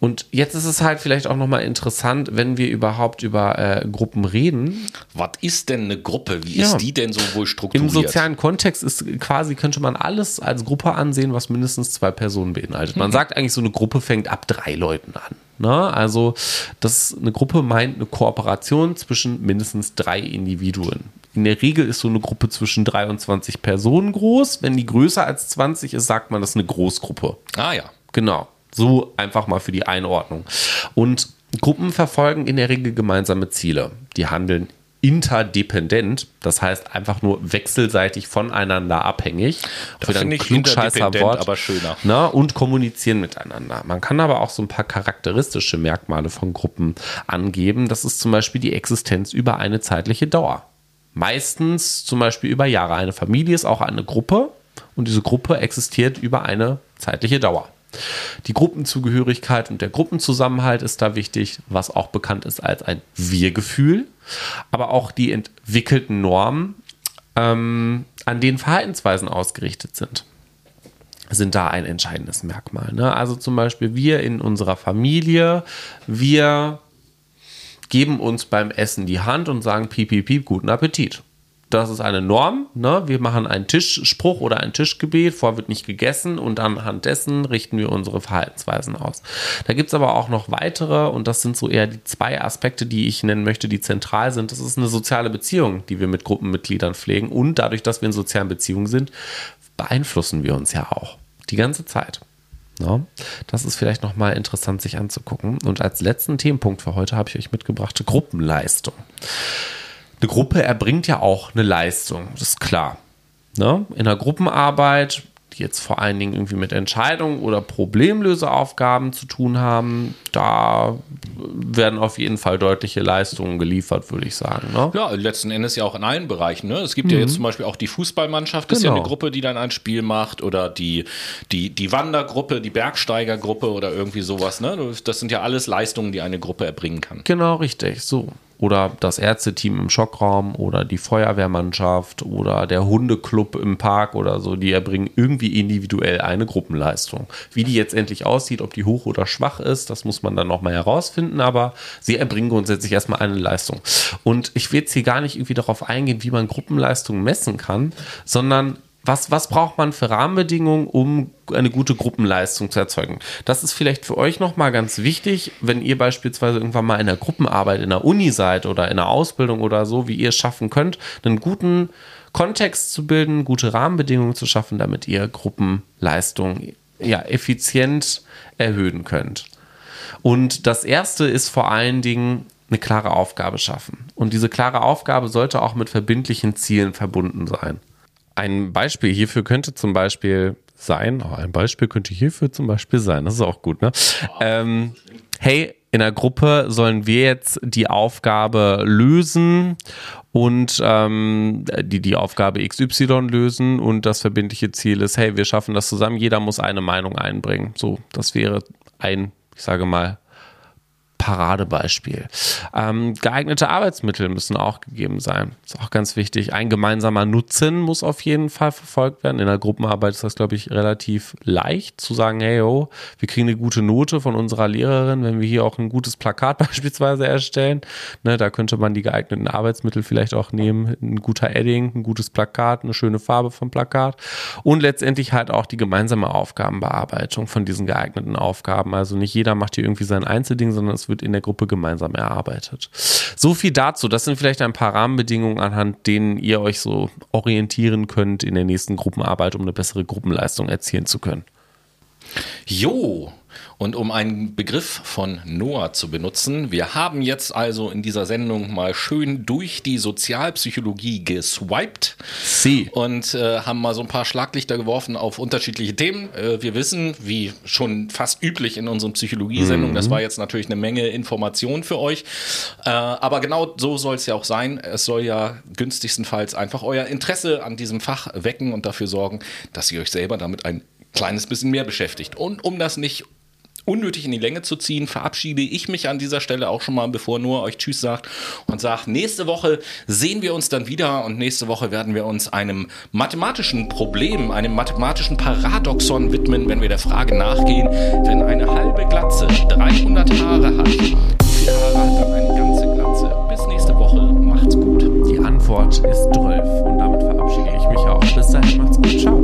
Und jetzt ist es halt vielleicht auch nochmal interessant, wenn wir überhaupt über äh, Gruppen reden. Was ist denn eine Gruppe? Wie ja. ist die denn so wohl strukturiert? Im sozialen Kontext ist quasi, könnte man alles als Gruppe ansehen, was mindestens zwei Personen beinhaltet. Man mhm. sagt eigentlich, so eine Gruppe fängt ab drei Leuten an. Ne? Also, das, eine Gruppe meint eine Kooperation zwischen mindestens drei Individuen. In der Regel ist so eine Gruppe zwischen 23 Personen groß. Wenn die größer als 20 ist, sagt man, das ist eine Großgruppe. Ah ja. Genau. So einfach mal für die Einordnung. Und Gruppen verfolgen in der Regel gemeinsame Ziele. Die handeln interdependent, das heißt einfach nur wechselseitig voneinander abhängig. Das finde ich interdependent, Wort, aber schöner. Na, und kommunizieren miteinander. Man kann aber auch so ein paar charakteristische Merkmale von Gruppen angeben. Das ist zum Beispiel die Existenz über eine zeitliche Dauer. Meistens zum Beispiel über Jahre. Eine Familie ist auch eine Gruppe und diese Gruppe existiert über eine zeitliche Dauer. Die Gruppenzugehörigkeit und der Gruppenzusammenhalt ist da wichtig, was auch bekannt ist als ein Wir-Gefühl. Aber auch die entwickelten Normen, ähm, an denen Verhaltensweisen ausgerichtet sind, sind da ein entscheidendes Merkmal. Ne? Also zum Beispiel wir in unserer Familie, wir geben uns beim Essen die Hand und sagen piep, piep, piep, guten Appetit. Das ist eine Norm. Ne? Wir machen einen Tischspruch oder ein Tischgebet, vorher wird nicht gegessen und anhand dessen richten wir unsere Verhaltensweisen aus. Da gibt es aber auch noch weitere und das sind so eher die zwei Aspekte, die ich nennen möchte, die zentral sind. Das ist eine soziale Beziehung, die wir mit Gruppenmitgliedern pflegen und dadurch, dass wir in sozialen Beziehungen sind, beeinflussen wir uns ja auch die ganze Zeit. Ja, das ist vielleicht nochmal interessant, sich anzugucken. Und als letzten Themenpunkt für heute habe ich euch mitgebracht Gruppenleistung. Eine Gruppe erbringt ja auch eine Leistung, das ist klar. Ne? In der Gruppenarbeit die jetzt vor allen Dingen irgendwie mit Entscheidungen oder Problemlöseaufgaben zu tun haben, da werden auf jeden Fall deutliche Leistungen geliefert, würde ich sagen. Ne? Ja, letzten Endes ja auch in allen Bereichen. Ne? Es gibt mhm. ja jetzt zum Beispiel auch die Fußballmannschaft, das genau. ist ja eine genau. Gruppe, die dann ein Spiel macht oder die, die, die Wandergruppe, die Bergsteigergruppe oder irgendwie sowas. Ne? Das sind ja alles Leistungen, die eine Gruppe erbringen kann. Genau, richtig. So oder das Ärzteteam im Schockraum oder die Feuerwehrmannschaft oder der Hundeclub im Park oder so, die erbringen irgendwie individuell eine Gruppenleistung. Wie die jetzt endlich aussieht, ob die hoch oder schwach ist, das muss man dann nochmal herausfinden, aber sie erbringen grundsätzlich erstmal eine Leistung. Und ich will jetzt hier gar nicht irgendwie darauf eingehen, wie man Gruppenleistungen messen kann, sondern was, was braucht man für Rahmenbedingungen, um eine gute Gruppenleistung zu erzeugen? Das ist vielleicht für euch nochmal ganz wichtig, wenn ihr beispielsweise irgendwann mal in der Gruppenarbeit in der Uni seid oder in der Ausbildung oder so, wie ihr es schaffen könnt, einen guten Kontext zu bilden, gute Rahmenbedingungen zu schaffen, damit ihr Gruppenleistung ja, effizient erhöhen könnt. Und das erste ist vor allen Dingen eine klare Aufgabe schaffen. Und diese klare Aufgabe sollte auch mit verbindlichen Zielen verbunden sein. Ein Beispiel hierfür könnte zum Beispiel sein. Oh, ein Beispiel könnte hierfür zum Beispiel sein. Das ist auch gut, ne? Ähm, hey, in der Gruppe sollen wir jetzt die Aufgabe lösen und ähm, die die Aufgabe XY lösen und das verbindliche Ziel ist, hey, wir schaffen das zusammen, jeder muss eine Meinung einbringen. So, das wäre ein, ich sage mal, Paradebeispiel. Ähm, geeignete Arbeitsmittel müssen auch gegeben sein. Ist auch ganz wichtig. Ein gemeinsamer Nutzen muss auf jeden Fall verfolgt werden. In der Gruppenarbeit ist das, glaube ich, relativ leicht zu sagen, hey, oh, wir kriegen eine gute Note von unserer Lehrerin, wenn wir hier auch ein gutes Plakat beispielsweise erstellen. Ne, da könnte man die geeigneten Arbeitsmittel vielleicht auch nehmen. Ein guter Edding, ein gutes Plakat, eine schöne Farbe vom Plakat und letztendlich halt auch die gemeinsame Aufgabenbearbeitung von diesen geeigneten Aufgaben. Also nicht jeder macht hier irgendwie sein Einzelding, sondern es wird in der Gruppe gemeinsam erarbeitet. So viel dazu. Das sind vielleicht ein paar Rahmenbedingungen, anhand denen ihr euch so orientieren könnt in der nächsten Gruppenarbeit, um eine bessere Gruppenleistung erzielen zu können. Jo, und um einen Begriff von Noah zu benutzen, wir haben jetzt also in dieser Sendung mal schön durch die Sozialpsychologie geswiped Sie. und äh, haben mal so ein paar Schlaglichter geworfen auf unterschiedliche Themen. Äh, wir wissen, wie schon fast üblich in unseren Psychologiesendungen, mhm. das war jetzt natürlich eine Menge Information für euch. Äh, aber genau so soll es ja auch sein. Es soll ja günstigstenfalls einfach euer Interesse an diesem Fach wecken und dafür sorgen, dass ihr euch selber damit ein kleines bisschen mehr beschäftigt. Und um das nicht unnötig in die Länge zu ziehen, verabschiede ich mich an dieser Stelle auch schon mal, bevor Noah euch Tschüss sagt und sagt, nächste Woche sehen wir uns dann wieder und nächste Woche werden wir uns einem mathematischen Problem, einem mathematischen Paradoxon widmen, wenn wir der Frage nachgehen, wenn eine halbe Glatze 300 Haare hat, wie viele Haare hat dann eine ganze Glatze? Bis nächste Woche, macht's gut. Die Antwort ist 12 und damit verabschiede ich mich auch. Bis dahin, macht's gut, ciao.